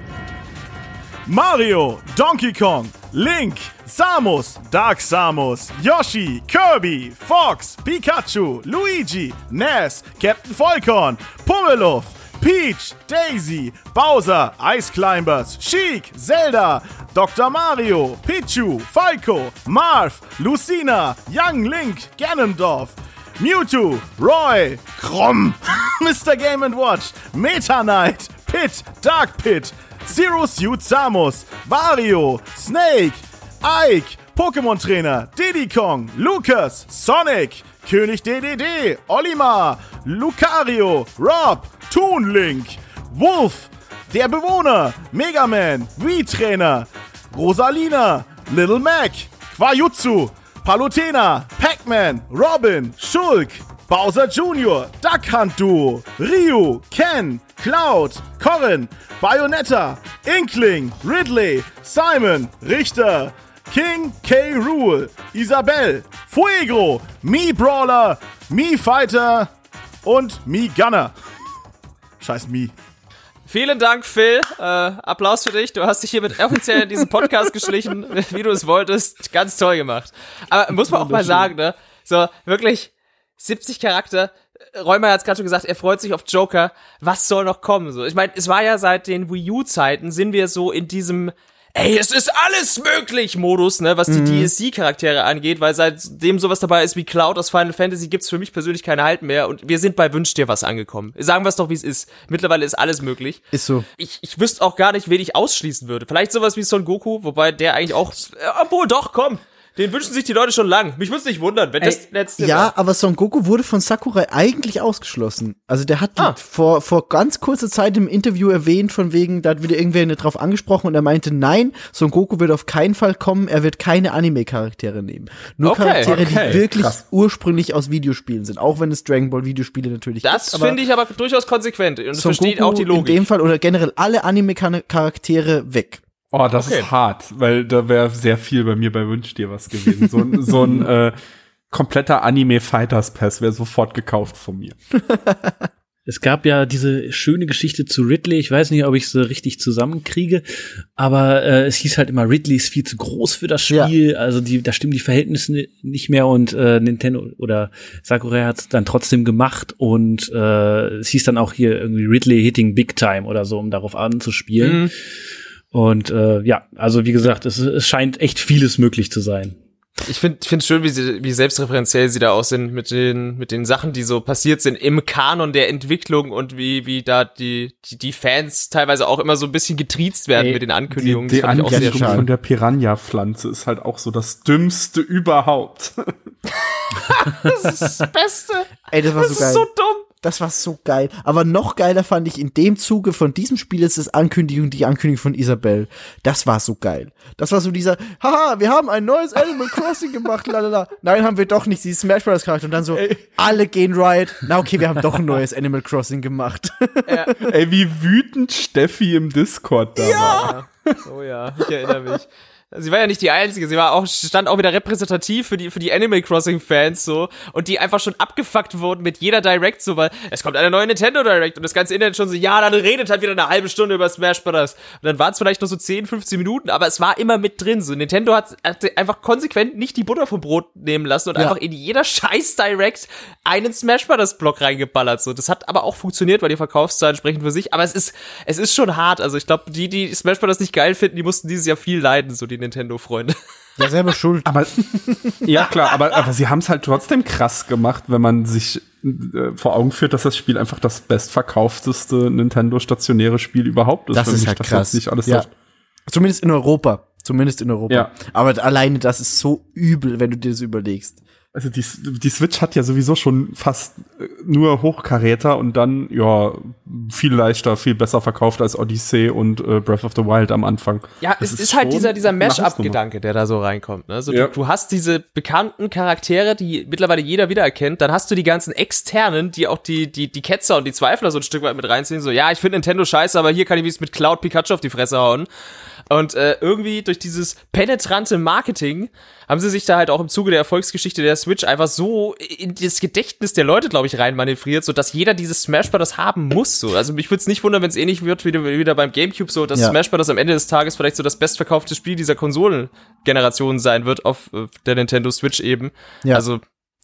Mario, Donkey Kong, Link, Samus, Dark Samus, Yoshi, Kirby, Fox, Pikachu, Luigi, Ness, Captain Volkorn, Pummeluff, Peach, Daisy, Bowser, Ice Climbers, Sheik, Zelda, Dr. Mario, Pichu, Falco, Marv, Lucina, Young Link, Ganondorf, Mewtwo, Roy, Krumm, Mr. Game Watch, Meta Knight, Pit, Dark Pit, Zero Suit Samus, Wario, Snake, Ike, Pokémon Trainer, Diddy Kong, Lucas, Sonic, König DDD, Olimar, Lucario, Rob, Toon Link, Wolf, der Bewohner, Mega Man, Wii-Trainer, Rosalina, Little Mac, Quajutsu, Palutena, Pac-Man, Robin, Shulk, Bowser Jr., Duck Hunt Duo, Ryu, Ken, Cloud, Corrin, Bayonetta, Inkling, Ridley, Simon, Richter, King K. Rule, Isabel, Fuego, Me Brawler, Me Fighter und Me Gunner. Scheiß Me. Vielen Dank, Phil. Äh, Applaus für dich. Du hast dich hiermit offiziell in diesen Podcast geschlichen, wie du es wolltest. Ganz toll gemacht. Aber muss man auch mal sagen, ne? So, wirklich 70 Charakter. Räumer hat es gerade schon gesagt, er freut sich auf Joker. Was soll noch kommen? So, ich meine, es war ja seit den Wii U-Zeiten, sind wir so in diesem Ey, es ist alles möglich Modus, ne, was die DSC-Charaktere angeht, weil seitdem sowas dabei ist wie Cloud aus Final Fantasy gibt's für mich persönlich keine Halt mehr und wir sind bei Wünsch dir was angekommen. Sagen wir es doch, wie es ist. Mittlerweile ist alles möglich Ist so. ich, ich wüsste auch gar nicht, wen ich ausschließen würde. Vielleicht sowas wie Son Goku, wobei der eigentlich auch. Äh, obwohl, doch, komm. Den wünschen sich die Leute schon lang. Mich würde es nicht wundern, wenn das letzte Ja, war. aber Son Goku wurde von Sakurai eigentlich ausgeschlossen. Also der hat Ah. vor, vor ganz kurzer Zeit im Interview erwähnt, von wegen, da hat wieder irgendwer nicht drauf angesprochen und er meinte, nein, Son Goku wird auf keinen Fall kommen, er wird keine Anime-Charaktere nehmen. Nur Okay, Charaktere, okay, die wirklich krass. ursprünglich aus Videospielen sind. Auch wenn es Dragon Ball Videospiele natürlich Das gibt. aber finde ich aber durchaus konsequent und Son versteht Goku auch die Logik. In dem Fall oder generell alle Anime-Charaktere weg. Oh, das Okay. ist hart, weil da wäre sehr viel bei mir bei Wünsch dir was gewesen. So, ein- so ein äh, kompletter Anime Fighters Pass wäre sofort gekauft von mir. Es gab ja diese schöne Geschichte zu Ridley. Ich weiß nicht, ob ich sie richtig zusammenkriege, aber äh, es hieß halt immer, Ridley ist viel zu groß für das Ja. Spiel. Also die, da stimmen die Verhältnisse ni- nicht mehr und äh, Nintendo oder Sakurai hat es dann trotzdem gemacht und äh, es hieß dann auch hier irgendwie Ridley hitting Big Time oder so, um darauf anzuspielen. Mhm. Und äh, ja, also wie gesagt, es, es scheint echt vieles möglich zu sein. Ich finde es schön, wie, sie, wie selbstreferenziell sie da auch sind mit den, mit den Sachen, die so passiert sind im Kanon der Entwicklung und wie, wie da die, die, die Fans teilweise auch immer so ein bisschen getriezt werden Ey, mit den Ankündigungen. Die, die Das fand ich auch sehr Ankündigung schön. von der Piranha-Pflanze ist halt auch so das Dümmste überhaupt. Das ist das Beste. Ey, das war Das so geil. ist so dumm. Das war so geil. Aber noch geiler fand ich in dem Zuge von diesem Spiel ist das Ankündigung, die Ankündigung von Isabel. Das war so geil. Das war so dieser, haha, wir haben ein neues Animal Crossing gemacht, lalala. Nein, haben wir doch nicht, sie Smash Bros. Charakter. Und dann so, alle gehen Riot. Na okay, wir haben doch ein neues Animal Crossing gemacht. Ey, wie wütend Steffi im Discord da war. Oh ja, ich erinnere mich. Sie war ja nicht die Einzige, sie war auch, stand auch wieder repräsentativ für die, für die Animal Crossing Fans so und die einfach schon abgefuckt wurden mit jeder Direct so, weil es kommt eine neue Nintendo Direct und das ganze Internet schon so, ja, dann redet halt wieder eine halbe Stunde über Smash Bros. Und dann waren es vielleicht nur so 10, 15 Minuten, aber es war immer mit drin so. Nintendo hat, hat einfach konsequent nicht die Butter vom Brot nehmen lassen und Ja. einfach in jeder scheiß Direct einen Smash Bros. Block reingeballert so. Das hat aber auch funktioniert, weil die Verkaufszahlen sprechen für sich, aber es ist, es ist schon hart. Also ich glaube, die, die Smash Bros. nicht geil finden, die mussten dieses Jahr viel leiden, so die Nintendo-Freunde. Ja, selber schuld. Aber ja klar, aber, aber sie haben es halt trotzdem krass gemacht, wenn man sich äh, vor Augen führt, dass das Spiel einfach das bestverkaufteste Nintendo stationäre Spiel überhaupt ist. Das Wenn ist mich halt das krass. jetzt Nicht alles Ja. Zumindest in Europa. Zumindest in Europa. Ja. Aber alleine das ist so übel, wenn du dir das überlegst. Also die, die Switch hat ja sowieso schon fast äh, nur Hochkaräter und dann ja viel leichter, viel besser verkauft als Odyssey und äh, Breath of the Wild am Anfang. Ja, Das es ist, halt schon dieser, dieser Mash-up-Gedanke, der da so reinkommt. Ne? So, Ja. du, du hast diese bekannten Charaktere, die mittlerweile jeder wiedererkennt. Dann hast du die ganzen externen, die auch die, die, die Ketzer und die Zweifler so ein Stück weit mit reinziehen. So, ja, ich finde Nintendo scheiße, aber hier kann ich wie es mit Cloud Pikachu auf die Fresse hauen. Und äh, irgendwie durch dieses penetrante Marketing haben sie sich da halt auch im Zuge der Erfolgsgeschichte der Switch einfach so in das Gedächtnis der Leute, glaube ich, reinmanövriert, so dass jeder dieses Smash Bros. haben muss. So. Also mich würde es nicht wundern, wenn es ähnlich wird wie wie wieder beim GameCube, so dass Ja. Smash Bros. am Ende des Tages vielleicht so das bestverkaufte Spiel dieser Konsolengeneration sein wird auf äh, der Nintendo Switch eben. Ja. Also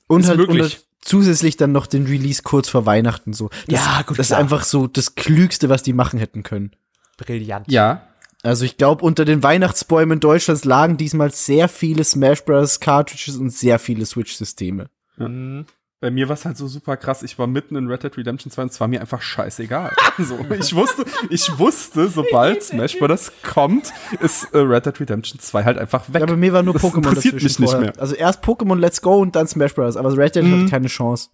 Und Ist halt, und möglich. halt zusätzlich dann noch den Release kurz vor Weihnachten so. Das, Ja, gut, Das ist klar. einfach so das Klügste, was die machen hätten können. brillant. Ja, Also ich glaube, unter den Weihnachtsbäumen Deutschlands lagen diesmal sehr viele Smash Bros. Cartridges und sehr viele Switch-Systeme. Mhm. bei mir war es halt so super krass. Ich war mitten in Red Dead Redemption 2 und es war mir einfach scheißegal. so, ich wusste, ich wusste, sobald Smash Bros. kommt, ist äh, Red Dead Redemption 2 halt einfach weg. Ja, bei mir war nur Das Pokémon interessiert dazwischen mich nicht mehr. Also erst Pokémon Let's Go und dann Smash Bros. Aber Red Dead Mhm. hat keine Chance.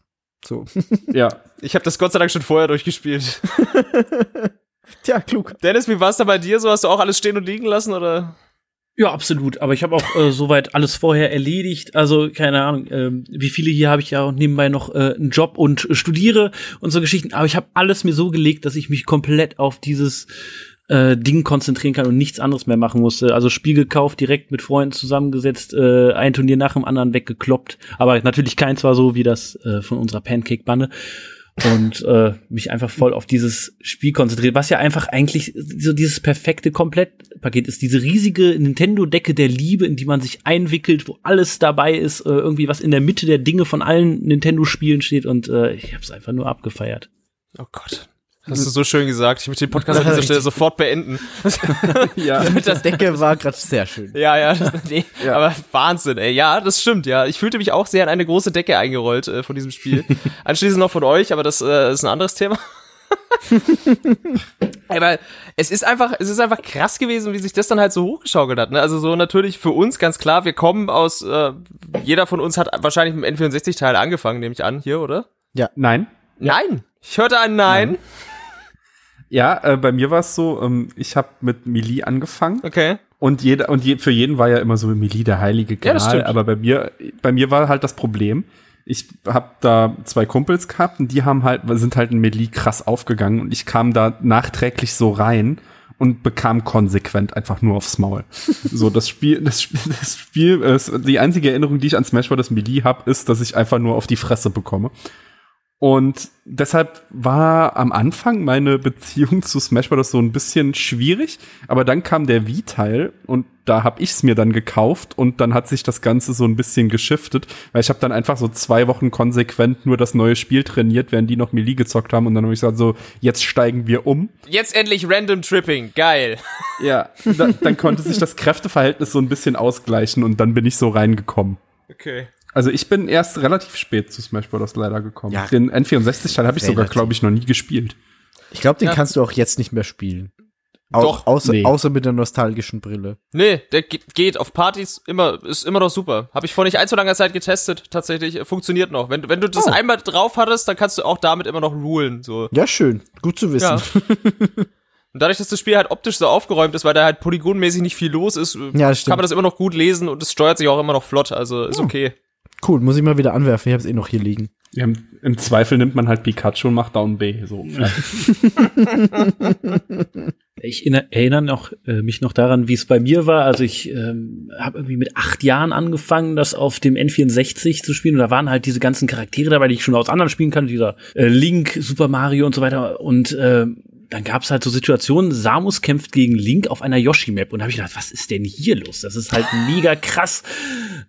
So. Ja. Ich habe das Gott sei Dank schon vorher durchgespielt. Tja, klug. Dennis, wie war es da bei dir? So hast du auch alles stehen und liegen lassen oder? Ja, absolut. Aber ich habe auch äh, soweit alles vorher erledigt. Also keine Ahnung, ähm, wie viele hier habe ich ja auch nebenbei noch äh, einen Job und äh, studiere und so Geschichten. Aber ich habe alles mir so gelegt, dass ich mich komplett auf dieses äh, Ding konzentrieren kann und nichts anderes mehr machen musste. Also Spiel gekauft, direkt mit Freunden zusammengesetzt, äh, ein Turnier nach dem anderen weggekloppt. Aber natürlich keins war so wie das äh, von unserer Pancake-Bande und äh, mich einfach voll auf dieses Spiel konzentriert, was ja einfach eigentlich so dieses perfekte Komplettpaket ist, diese riesige Nintendo-Decke der Liebe, in die man sich einwickelt, wo alles dabei ist, äh, irgendwie was in der Mitte der Dinge von allen Nintendo-Spielen steht und äh, ich habe es einfach nur abgefeiert. Oh Gott. Hast du so schön gesagt. Ich möchte den Podcast an dieser. Stelle sofort beenden. Ja. Mit der Decke war gerade sehr schön. Ja, ja, das, nee, aber Wahnsinn, ey. Ja, das stimmt, ja. Ich fühlte mich auch sehr an eine große Decke eingerollt äh, von diesem Spiel. Anschließend noch von euch, aber das äh, ist ein anderes Thema. aber es ist einfach, es ist einfach krass gewesen, wie sich das dann halt so hochgeschaukelt hat. Ne? Also so natürlich für uns ganz klar, wir kommen aus, äh, jeder von uns hat wahrscheinlich mit dem N64-Teil angefangen, nehme ich an, hier, oder? Nein. Nein. Ich hörte ein Nein. Ja, äh, bei mir war es so, ähm, ich habe mit Melee angefangen Okay. und jeder und je, für jeden war ja immer so Melee der heilige Ja, Gral, das stimmt. aber bei mir bei mir war halt das Problem, ich habe da zwei Kumpels gehabt und die haben halt sind halt in Melee krass aufgegangen und ich kam da nachträglich so rein und bekam konsequent einfach nur aufs Maul. so das Spiel das Spiel das Spiel äh, die einzige Erinnerung, die ich an Smash Bros. Melee habe, ist, dass ich einfach nur auf die Fresse bekomme. Und deshalb war am Anfang meine Beziehung zu Smash Bros. so ein bisschen schwierig, aber dann kam der Wii-Teil und da habe ich es mir dann gekauft und dann hat sich das Ganze so ein bisschen geschiftet, weil ich habe dann einfach so zwei Wochen konsequent nur das neue Spiel trainiert, während die noch Melee gezockt haben und dann habe ich gesagt so, jetzt steigen wir um. Jetzt endlich Random Tripping, geil. Ja, da, dann konnte sich das Kräfteverhältnis so ein bisschen ausgleichen und dann bin ich so reingekommen. Okay. Also ich bin erst relativ spät zu Smash Bros. leider gekommen. Ja. Den N64-Teil habe ich sogar, glaube ich, noch nie gespielt. Ich glaube, den Ja. kannst du auch jetzt nicht mehr spielen. Au Doch. Außer, Nee. außer mit der nostalgischen Brille. Nee, der ge- geht auf Partys immer, ist immer noch super. Habe ich vor nicht allzu langer Zeit getestet, tatsächlich, funktioniert noch. Wenn, du- wenn du das Oh. einmal drauf hattest, dann kannst du auch damit immer noch rulen, so. Ja, schön. Gut zu wissen. Ja. Und dadurch, dass das Spiel halt optisch so aufgeräumt ist, weil da halt polygonmäßig nicht viel los ist, Ja, kann man das immer noch gut lesen und es steuert sich auch immer noch flott, also ist okay. Cool, muss ich mal wieder anwerfen. Ich habe es eh noch hier liegen. Ja, im, Im Zweifel nimmt man halt Pikachu und macht Down B. So. Ich inner- erinnere noch, äh, mich noch daran, wie es bei mir war. Also ich ähm, habe irgendwie mit acht Jahren angefangen, das auf dem N64 zu spielen. Und da waren halt diese ganzen Charaktere dabei, die ich schon aus anderen Spielen kannte. Dieser äh, Link, Super Mario und so weiter. Und äh, dann gab es halt so Situationen, Samus kämpft gegen Link auf einer Yoshi-Map. Und da habe ich gedacht, was ist denn hier los? Das ist halt mega krass.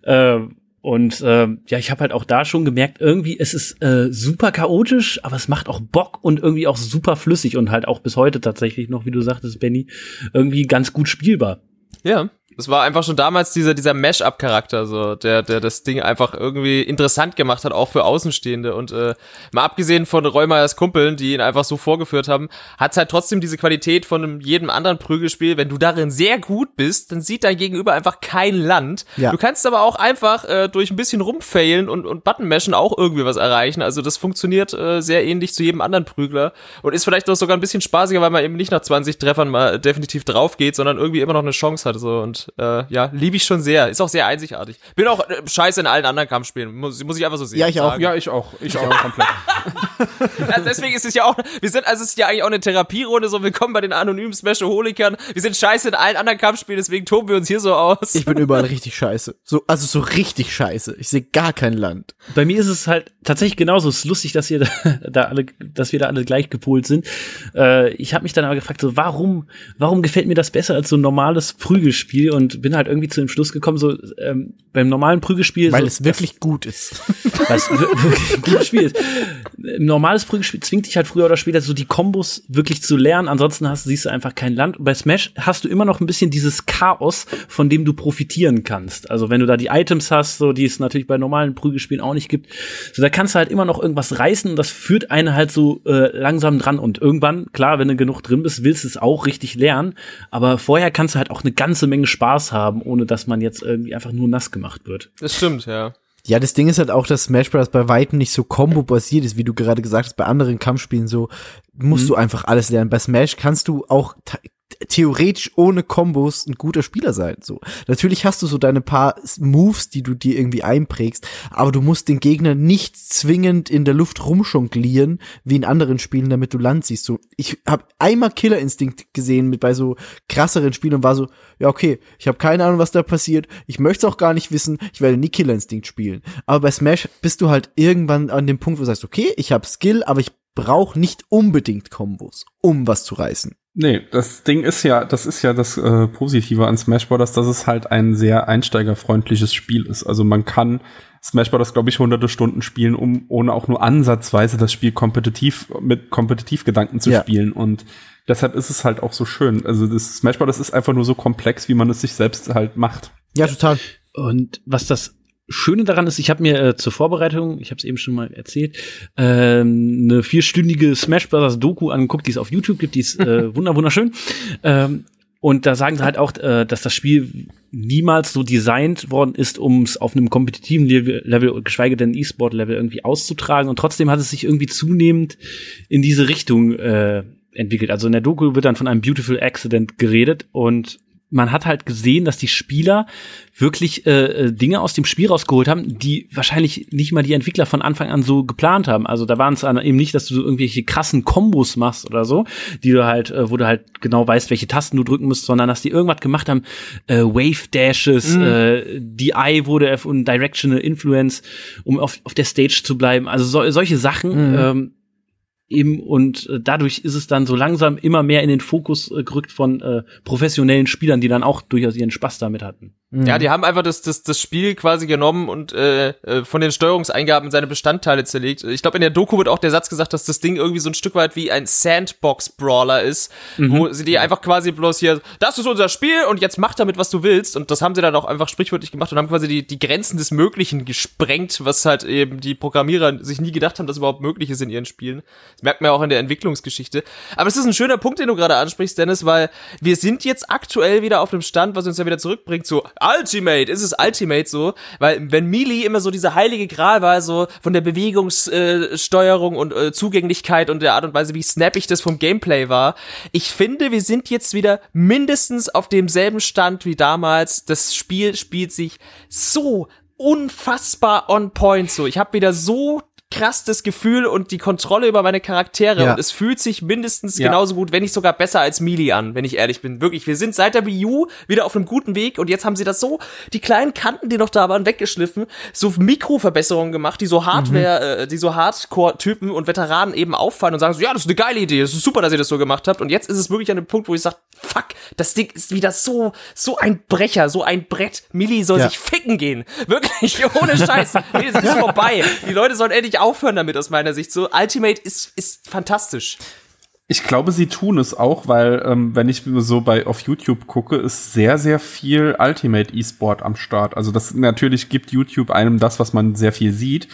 Äh, und ähm, ja, ich habe halt auch da schon gemerkt, irgendwie es ist äh, super chaotisch, aber es macht auch Bock und irgendwie auch super flüssig und halt auch bis heute tatsächlich noch, wie du sagtest, Benny, irgendwie ganz gut spielbar. Ja. Das war einfach schon damals dieser, dieser Mash-up-Charakter, so, der, der das Ding einfach irgendwie interessant gemacht hat, auch für Außenstehende. Und äh, mal abgesehen von Reumeyers Kumpeln, die ihn einfach so vorgeführt haben, hat's halt trotzdem diese Qualität von jedem anderen Prügelspiel. Wenn du darin sehr gut bist, dann sieht dein Gegenüber einfach kein Land. Ja. Du kannst aber auch einfach äh, durch ein bisschen rumfailen und, und Button-Mashen auch irgendwie was erreichen. Also das funktioniert äh, sehr ähnlich zu jedem anderen Prügler und ist vielleicht auch sogar ein bisschen spaßiger, weil man eben nicht nach 20 Treffern mal definitiv drauf geht, sondern irgendwie immer noch eine Chance hat. So. Und äh, ja, liebe ich schon sehr. Ist auch sehr einzigartig. Bin auch äh, scheiße in allen anderen Kampfspielen. Muss, muss ich einfach so sehen. Ja, ich auch. sagen. ja, ich auch. Ich auch komplett. Also deswegen ist es ja auch, wir sind, also es ist ja eigentlich auch eine Therapierunde, so willkommen bei den anonymen Smashoholikern. Wir sind scheiße in allen anderen Kampfspielen, deswegen toben wir uns hier so aus. Ich bin überall richtig scheiße. So, also so richtig scheiße. Ich sehe gar kein Land. Bei mir ist es halt tatsächlich genauso. Es ist lustig, dass ihr da, da alle, dass wir da alle gleich gepolt sind. Äh, ich habe mich dann aber gefragt, so warum, warum gefällt mir das besser als so ein normales Prügelspiel? Und bin halt irgendwie zu dem Schluss gekommen, so ähm, beim normalen Prügelspiel, Weil so, es wirklich gut ist. was wir- wirklich ein gutes Spiel ist. Ein normales Prügelspiel zwingt dich halt früher oder später so die Kombos wirklich zu lernen. Ansonsten hast, siehst du einfach kein Land. Und bei Smash hast du immer noch ein bisschen dieses Chaos, von dem du profitieren kannst. Also wenn du da die Items hast, so die es natürlich bei normalen Prügelspielen auch nicht gibt, so da kannst du halt immer noch irgendwas reißen und das führt einen halt so äh, langsam dran. Und irgendwann, klar, wenn du genug drin bist, willst du es auch richtig lernen. Aber vorher kannst du halt auch eine ganze Menge Spaß haben, ohne dass man jetzt irgendwie einfach nur nass gemacht wird. Das stimmt, ja. Ja, das Ding ist halt auch, dass Smash Bros. bei Weitem nicht so combo-basiert ist, wie du gerade gesagt hast. Bei anderen Kampfspielen so musst du einfach alles lernen. Bei Smash kannst du auch theoretisch ohne Kombos ein guter Spieler sein. So, natürlich hast du so deine paar Moves, die du dir irgendwie einprägst, aber du musst den Gegner nicht zwingend in der Luft rumjonglieren wie in anderen Spielen, damit du Land siehst. So, ich habe einmal Killer Instinct gesehen mit bei so krasseren Spielen und war so, ja okay, ich habe keine Ahnung, was da passiert. Ich möchte es auch gar nicht wissen. Ich werde nie Killer Instinct spielen. Aber bei Smash bist du halt irgendwann an dem Punkt, wo du sagst, okay, ich habe Skill, aber ich brauche nicht unbedingt Kombos, um was zu reißen. Nee, das Ding ist ja, das ist ja das äh, Positive an Smash Bros., dass es halt ein sehr einsteigerfreundliches Spiel ist. Also man kann Smash Bros., glaube ich, hunderte Stunden spielen, um ohne auch nur ansatzweise das Spiel kompetitiv mit Kompetitivgedanken zu Ja. spielen. Und deshalb ist es halt auch so schön. Also das Smash Bros. ist einfach nur so komplex, wie man es sich selbst halt macht. Ja, total. Und was das Schöne daran ist, ich habe mir äh, zur Vorbereitung, ich habe es eben schon mal erzählt, ähm, eine vierstündige Smash Brothers Doku angeguckt, die es auf YouTube gibt, die ist äh, wunder wunderschön. Ähm, und da sagen sie halt auch, äh, dass das Spiel niemals so designt worden ist, um es auf einem kompetitiven Level, Level geschweige denn E-Sport-Level irgendwie auszutragen. Und trotzdem hat es sich irgendwie zunehmend in diese Richtung äh, entwickelt. Also in der Doku wird dann von einem Beautiful Accident geredet und man hat halt gesehen, dass die Spieler wirklich äh, äh, Dinge aus dem Spiel rausgeholt haben, die wahrscheinlich nicht mal die Entwickler von Anfang an so geplant haben. Also da waren es eben nicht, dass du so irgendwelche krassen Kombos machst oder so, die du halt, äh, wo du halt genau weißt, welche Tasten du drücken musst, sondern dass die irgendwas gemacht haben, äh, Wave Dashes, mhm. äh, DI wurde und Directional Influence, um auf, auf der Stage zu bleiben. Also so, solche Sachen. Mhm. Ähm, eben und äh, dadurch ist es dann so langsam immer mehr in den Fokus äh, gerückt von äh, professionellen Spielern, die dann auch durchaus ihren Spaß damit hatten. Ja, die haben einfach das, das, das Spiel quasi genommen und äh, äh, von den Steuerungseingaben seine Bestandteile zerlegt. Ich glaube, in der Doku wird auch der Satz gesagt, dass das Ding irgendwie so ein Stück weit wie ein Sandbox-Brawler ist, mhm. wo sie die einfach quasi bloß hier, das ist unser Spiel und jetzt mach damit, was du willst. Und das haben sie dann auch einfach sprichwörtlich gemacht und haben quasi die, die Grenzen des Möglichen gesprengt, was halt eben die Programmierer sich nie gedacht haben, dass überhaupt möglich ist in ihren Spielen. Das merkt man ja auch in der Entwicklungsgeschichte. Aber es ist ein schöner Punkt, den du gerade ansprichst, Dennis, weil wir sind jetzt aktuell wieder auf dem Stand, was uns ja wieder zurückbringt zu Ultimate, ist es Ultimate so, weil wenn Melee immer so diese heilige Gral war, so von der Bewegungssteuerung äh, und äh, Zugänglichkeit und der Art und Weise, wie snappig das vom Gameplay war, ich finde, wir sind jetzt wieder mindestens auf demselben Stand wie damals. Das Spiel spielt sich so unfassbar on point so. Ich habe wieder so krass das Gefühl und die Kontrolle über meine Charaktere ja. und es fühlt sich mindestens ja. genauso gut, wenn nicht sogar besser als Melee an, wenn ich ehrlich bin. Wirklich, wir sind seit der Wii U wieder auf einem guten Weg und jetzt haben sie das so, die kleinen Kanten, die noch da waren, weggeschliffen, so Mikroverbesserungen gemacht, die so Hardware, mhm. äh, die so Hardcore-Typen und Veteranen eben auffallen und sagen so, ja, das ist eine geile Idee, es ist super, dass ihr das so gemacht habt und jetzt ist es wirklich an dem Punkt, wo ich sage, fuck, das Ding ist wieder so, so ein Brecher, so ein Brett. Melee soll ja. sich ficken gehen. Wirklich, ohne Scheiß. nee, es ist vorbei. Die Leute sollen endlich aufhören damit aus meiner Sicht. So, Ultimate ist, ist fantastisch. Ich glaube, sie tun es auch, weil ähm, wenn ich so bei auf YouTube gucke, ist sehr sehr viel Ultimate E-Sport am Start. Also das natürlich gibt YouTube einem das, was man sehr viel sieht,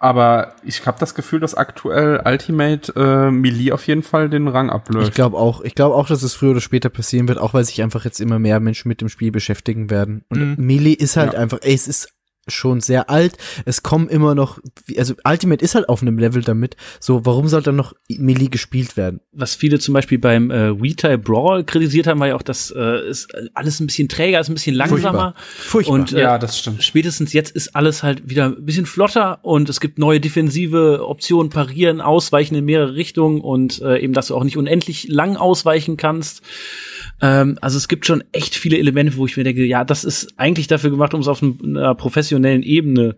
aber ich habe das Gefühl, dass aktuell Ultimate äh, Melee auf jeden Fall den Rang ablöst. Ich glaube auch, ich glaube auch, dass es früher oder später passieren wird, auch weil sich einfach jetzt immer mehr Menschen mit dem Spiel beschäftigen werden. Und mhm. Melee ist halt ja. einfach, ey, es ist schon sehr alt. Es kommen immer noch, also Ultimate ist halt auf einem Level damit. So, warum soll dann noch Melee gespielt werden? Was viele zum Beispiel beim äh, Retail Brawl kritisiert haben, war ja auch, dass äh, ist alles ein bisschen träger, ist ein bisschen langsamer. Furchtbar. Furchtbar. Und äh, ja, das stimmt. Spätestens jetzt ist alles halt wieder ein bisschen flotter und es gibt neue defensive Optionen, parieren, ausweichen in mehrere Richtungen und äh, eben, dass du auch nicht unendlich lang ausweichen kannst. Ähm, also es gibt schon echt viele Elemente, wo ich mir denke, ja, das ist eigentlich dafür gemacht, um es auf einer professionellen Ebene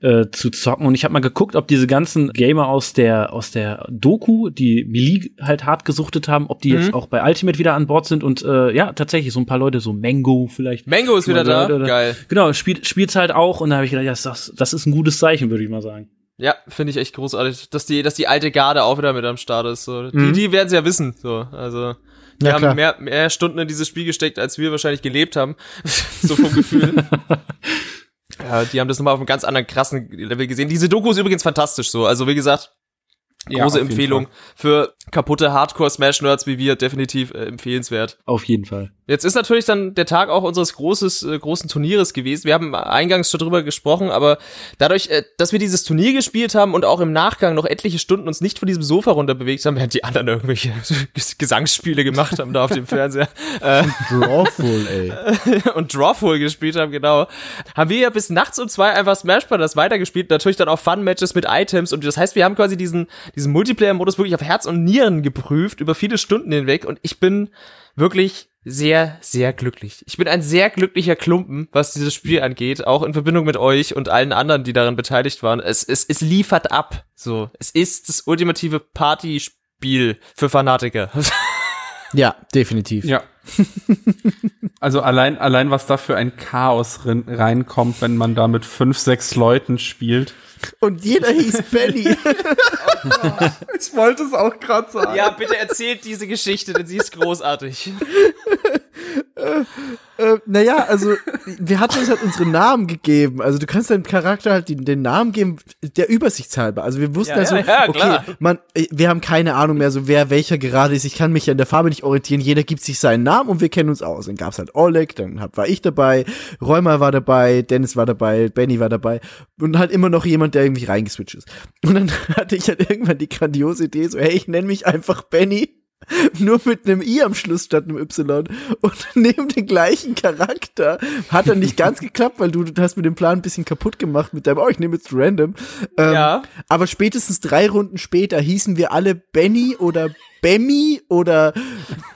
äh, zu zocken. Und ich habe mal geguckt, ob diese ganzen Gamer aus der aus der Doku, die Melee halt hart gesuchtet haben, ob die mhm. jetzt auch bei Ultimate wieder an Bord sind. Und äh, ja, tatsächlich so ein paar Leute, so Mango vielleicht. Mango ist wieder da, oder, geil. Genau, spielt spielt's halt auch. Und da habe ich gedacht, ja, das, das ist ein gutes Zeichen, würde ich mal sagen. Ja, finde ich echt großartig, dass die, dass die alte Garde auch wieder mit am Start ist. So. Mhm. Die, die werden es ja wissen. So, also die ja, haben mehr, mehr Stunden in dieses Spiel gesteckt, als wir wahrscheinlich gelebt haben. so vom Gefühl. ja, die haben das nochmal auf einem ganz anderen krassen Level gesehen. Diese Doku ist übrigens fantastisch so. Also wie gesagt, große ja, Empfehlung für kaputte Hardcore-Smash-Nerds wie wir definitiv äh, empfehlenswert. Auf jeden Fall. Jetzt ist natürlich dann der Tag auch unseres großes, äh, großen Turnieres gewesen. Wir haben eingangs schon drüber gesprochen, aber dadurch, äh, dass wir dieses Turnier gespielt haben und auch im Nachgang noch etliche Stunden uns nicht von diesem Sofa runterbewegt haben, während die anderen irgendwelche Gesangsspiele gemacht haben da auf dem Fernseher. Äh, Drawful, ey. und Drawful gespielt haben, genau. Haben wir ja bis nachts um zwei einfach Smash Bros. weitergespielt. Natürlich dann auch Fun-Matches mit Items und das heißt, wir haben quasi diesen, diesen Multiplayer-Modus wirklich auf Herz und Nieren geprüft über viele Stunden hinweg und ich bin wirklich sehr, sehr glücklich. Ich bin ein sehr glücklicher Klumpen, was dieses Spiel angeht, auch in Verbindung mit euch und allen anderen, die daran beteiligt waren. Es, es, es liefert ab. So, es ist das ultimative Partyspiel für Fanatiker. Ja, definitiv. Ja. also allein, allein was da für ein Chaos reinkommt, wenn man da mit fünf, sechs Leuten spielt. Und jeder hieß Benny. ich wollte es auch gerade sagen. Ja, bitte erzählt diese Geschichte, denn sie ist großartig. äh, naja, also wir hatten uns halt unsere Namen gegeben. Also du kannst deinem Charakter halt den, den Namen geben, der übersichtshalber. Also wir wussten ja, also, ja, okay, man, äh, wir haben keine Ahnung mehr, so wer welcher gerade ist. Ich kann mich an der Farbe nicht orientieren. Jeder gibt sich seinen Namen und wir kennen uns aus. Dann gab's halt Oleg, dann hab, war ich dabei, Räumer war dabei, Dennis war dabei, Benny war dabei und halt immer noch jemand, der irgendwie reingeswitcht ist. Und dann hatte ich halt irgendwann die grandiose Idee, so hey, ich nenne mich einfach Benny nur mit einem I am Schluss statt einem Y. Und neben den gleichen Charakter hat er nicht ganz geklappt, weil du, du hast mir den Plan ein bisschen kaputt gemacht mit deinem, oh, ich nehme jetzt random. Ähm, Ja. Aber spätestens drei Runden später hießen wir alle Benny oder Bemmy oder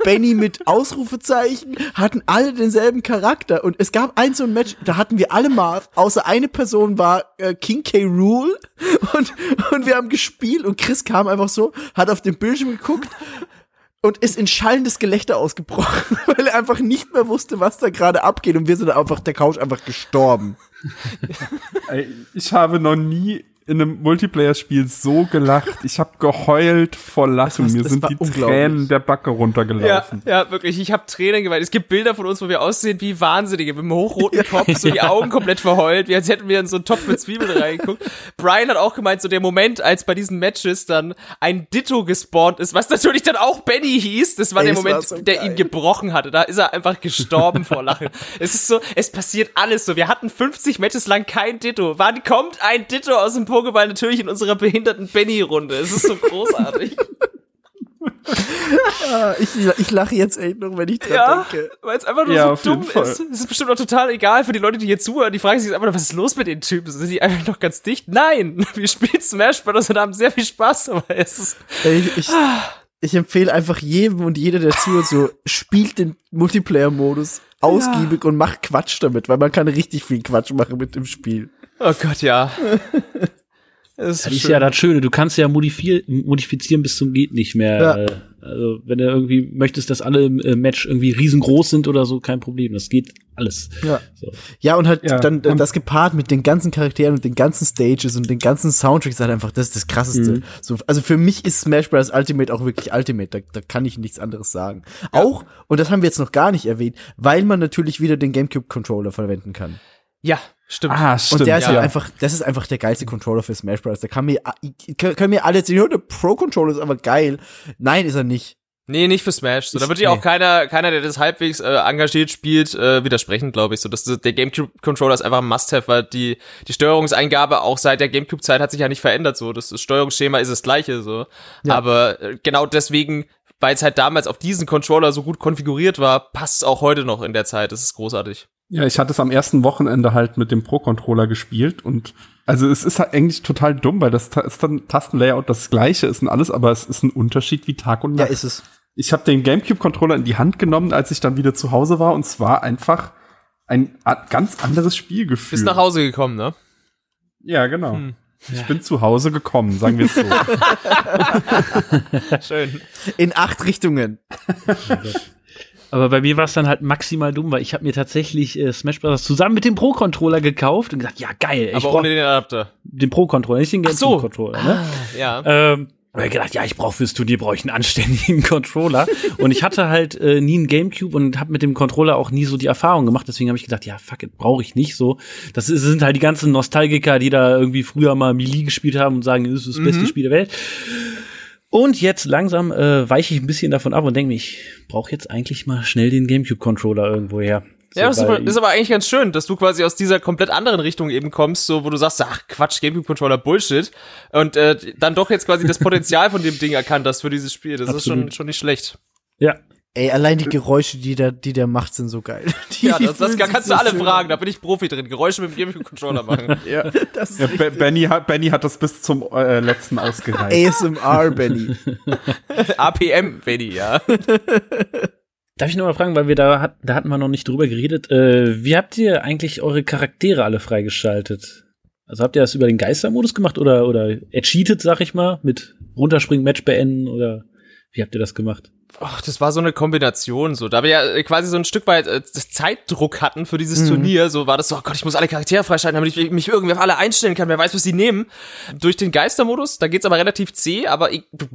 Benny mit Ausrufezeichen, hatten alle denselben Charakter. Und es gab ein so ein Match, da hatten wir alle Marv, außer eine Person war äh, King K. Rule und, und wir haben gespielt und Chris kam einfach so, hat auf den Bildschirm geguckt und ist in schallendes Gelächter ausgebrochen, weil er einfach nicht mehr wusste, was da gerade abgeht und wir sind einfach der Couch einfach gestorben. Ich habe noch nie in einem Multiplayer-Spiel so gelacht. Ich habe geheult vor Lachen. Mir sind die. Tränen der Backe Ja, runtergelaufen. ja, wirklich. Ich habe Tränen geweint. Es gibt Bilder von uns, wo wir aussehen wie Wahnsinnige, mit einem hochroten Kopf, so die Augen komplett verheult, wie als hätten wir in so einen Topf mit Zwiebeln reingeguckt. Brian hat auch gemeint, so der Moment, als bei diesen Matches dann ein Ditto gespawnt ist, was natürlich dann auch Benny hieß, das war Ey, der es war Moment, so der ihn gebrochen hatte. Da ist er einfach gestorben vor Lachen. Es ist so, es passiert alles so. Wir hatten 50 Matches lang kein Ditto. Wann kommt ein Ditto aus dem Pokéball? Natürlich in unserer behinderten Benny-Runde. Es ist so großartig. Ah, ich, ich lache jetzt echt noch, wenn ich dran Ja, denke. weil es einfach nur Ja, so dumm Fall. ist. Es ist bestimmt auch total egal für die Leute, die hier zuhören. Die fragen sich jetzt einfach nur, was ist los mit den Typen? Sind die einfach noch ganz dicht? Nein, wir spielen Smash Bros. und haben sehr viel Spaß, aber es ist, Ey, ich, ich empfehle einfach jedem und jeder, der zuhört, so, spielt den Multiplayer-Modus ausgiebig und macht Quatsch damit, weil man kann richtig viel Quatsch machen mit dem Spiel. oh Gott, ja. Es Das ist ja das Schöne, du kannst ja modifizieren bis zum geht nicht mehr. Ja. Also wenn du irgendwie möchtest, dass alle im äh, Match irgendwie riesengroß sind oder so, kein Problem. Das geht alles. Ja. So. Ja, und halt Ja, dann und- das gepaart mit den ganzen Charakteren und den ganzen Stages und den ganzen Soundtracks halt einfach, das ist das krasseste. So, also für mich ist Smash Bros. Ultimate auch wirklich Ultimate, da, da kann ich nichts anderes sagen. Auch, und das haben wir jetzt noch gar nicht erwähnt, weil man natürlich wieder den GameCube Controller verwenden kann. Ja, stimmt. Ah, stimmt. Und der ist ja. halt einfach, das ist einfach der geilste Controller für Smash Bros. Da kann mir, können können mir alle jetzt, ja, der Pro-Controller ist aber geil. Nein, ist er nicht. Nee, nicht für Smash. So, da wird ja auch nee. keiner, keiner, der das halbwegs äh, engagiert spielt, äh, widersprechen, glaube ich. So, dass der GameCube-Controller ist einfach ein Must-have, weil die, die Steuerungseingabe auch seit der GameCube-Zeit hat sich ja nicht verändert. So, das, das Steuerungsschema ist das gleiche. So, Ja. aber äh, genau deswegen, weil es halt damals auf diesen Controller so gut konfiguriert war, passt es auch heute noch in der Zeit. Das ist großartig. Ja, ich hatte es am ersten Wochenende halt mit dem Pro-Controller gespielt und also es ist halt eigentlich total dumm, weil das ist dann Tastenlayout das gleiche ist und alles, aber es ist ein Unterschied wie Tag und Ja, Nacht. ist es. ich habe den GameCube-Controller in die Hand genommen, als ich dann wieder zu Hause war und es war einfach ein a- ganz anderes Spielgefühl. Bist nach Hause gekommen, ne? Ja, genau. Hm. Ich bin zu Hause gekommen, sagen wir es so. Schön. In acht Richtungen. Aber bei mir war es dann halt maximal dumm, weil ich habe mir tatsächlich äh, Smash Bros. zusammen mit dem Pro-Controller gekauft und gesagt, ja geil, ich Aber ohne den Adapter. den Pro-Controller, nicht den Ach so. GameCube-Controller. Ne? Ja. Ähm, ich gedacht, ja, ich brauche fürs Turnier brauche ich einen anständigen Controller. und ich hatte halt äh, nie einen Gamecube und habe mit dem Controller auch nie so die Erfahrung gemacht. Deswegen habe ich gedacht, ja, fuck it, brauche ich nicht so. Das ist, sind halt die ganzen Nostalgiker, die da irgendwie früher mal Melee gespielt haben und sagen, das ist das beste Spiel der Welt. Und jetzt langsam äh, weiche ich ein bisschen davon ab und denke mir, ich brauche jetzt eigentlich mal schnell den Gamecube-Controller irgendwo her. So, Ja, das ist, aber, das ist aber eigentlich ganz schön, dass du quasi aus dieser komplett anderen Richtung eben kommst, so wo du sagst, ach Quatsch, GameCube-Controller Bullshit und äh, dann doch jetzt quasi das Potenzial von dem Ding erkannt hast für dieses Spiel. Das ist schon, Absolut. schon nicht schlecht. ja, Ey, allein die Geräusche, die der, die der macht, sind so geil. Die Ja, das, das fühlen kannst sich du so alle schön fragen, da bin ich Profi drin. Geräusche mit dem GameCube-Controller machen. Ja, das ist ja, Be Benny, hat, Benny hat das bis zum äh, letzten ausgereicht. ASMR, Benny. APM, Benny, ja. Darf ich noch mal fragen, weil wir da, hat, da hatten wir noch nicht drüber geredet. Äh, wie habt ihr eigentlich eure Charaktere alle freigeschaltet? Also habt ihr das über den Geistermodus gemacht oder, oder ercheatet, sag ich mal, mit runterspringen, Match beenden oder wie habt ihr das gemacht? Ach, das war so eine Kombination, so. Da wir ja äh, quasi so ein Stück weit äh, das Zeitdruck hatten für dieses Turnier, so war das so, oh Gott, ich muss alle Charaktere freischalten, damit ich mich irgendwie auf alle einstellen kann, wer weiß, was sie nehmen. Durch den Geistermodus, da geht's aber relativ zäh, aber ich, du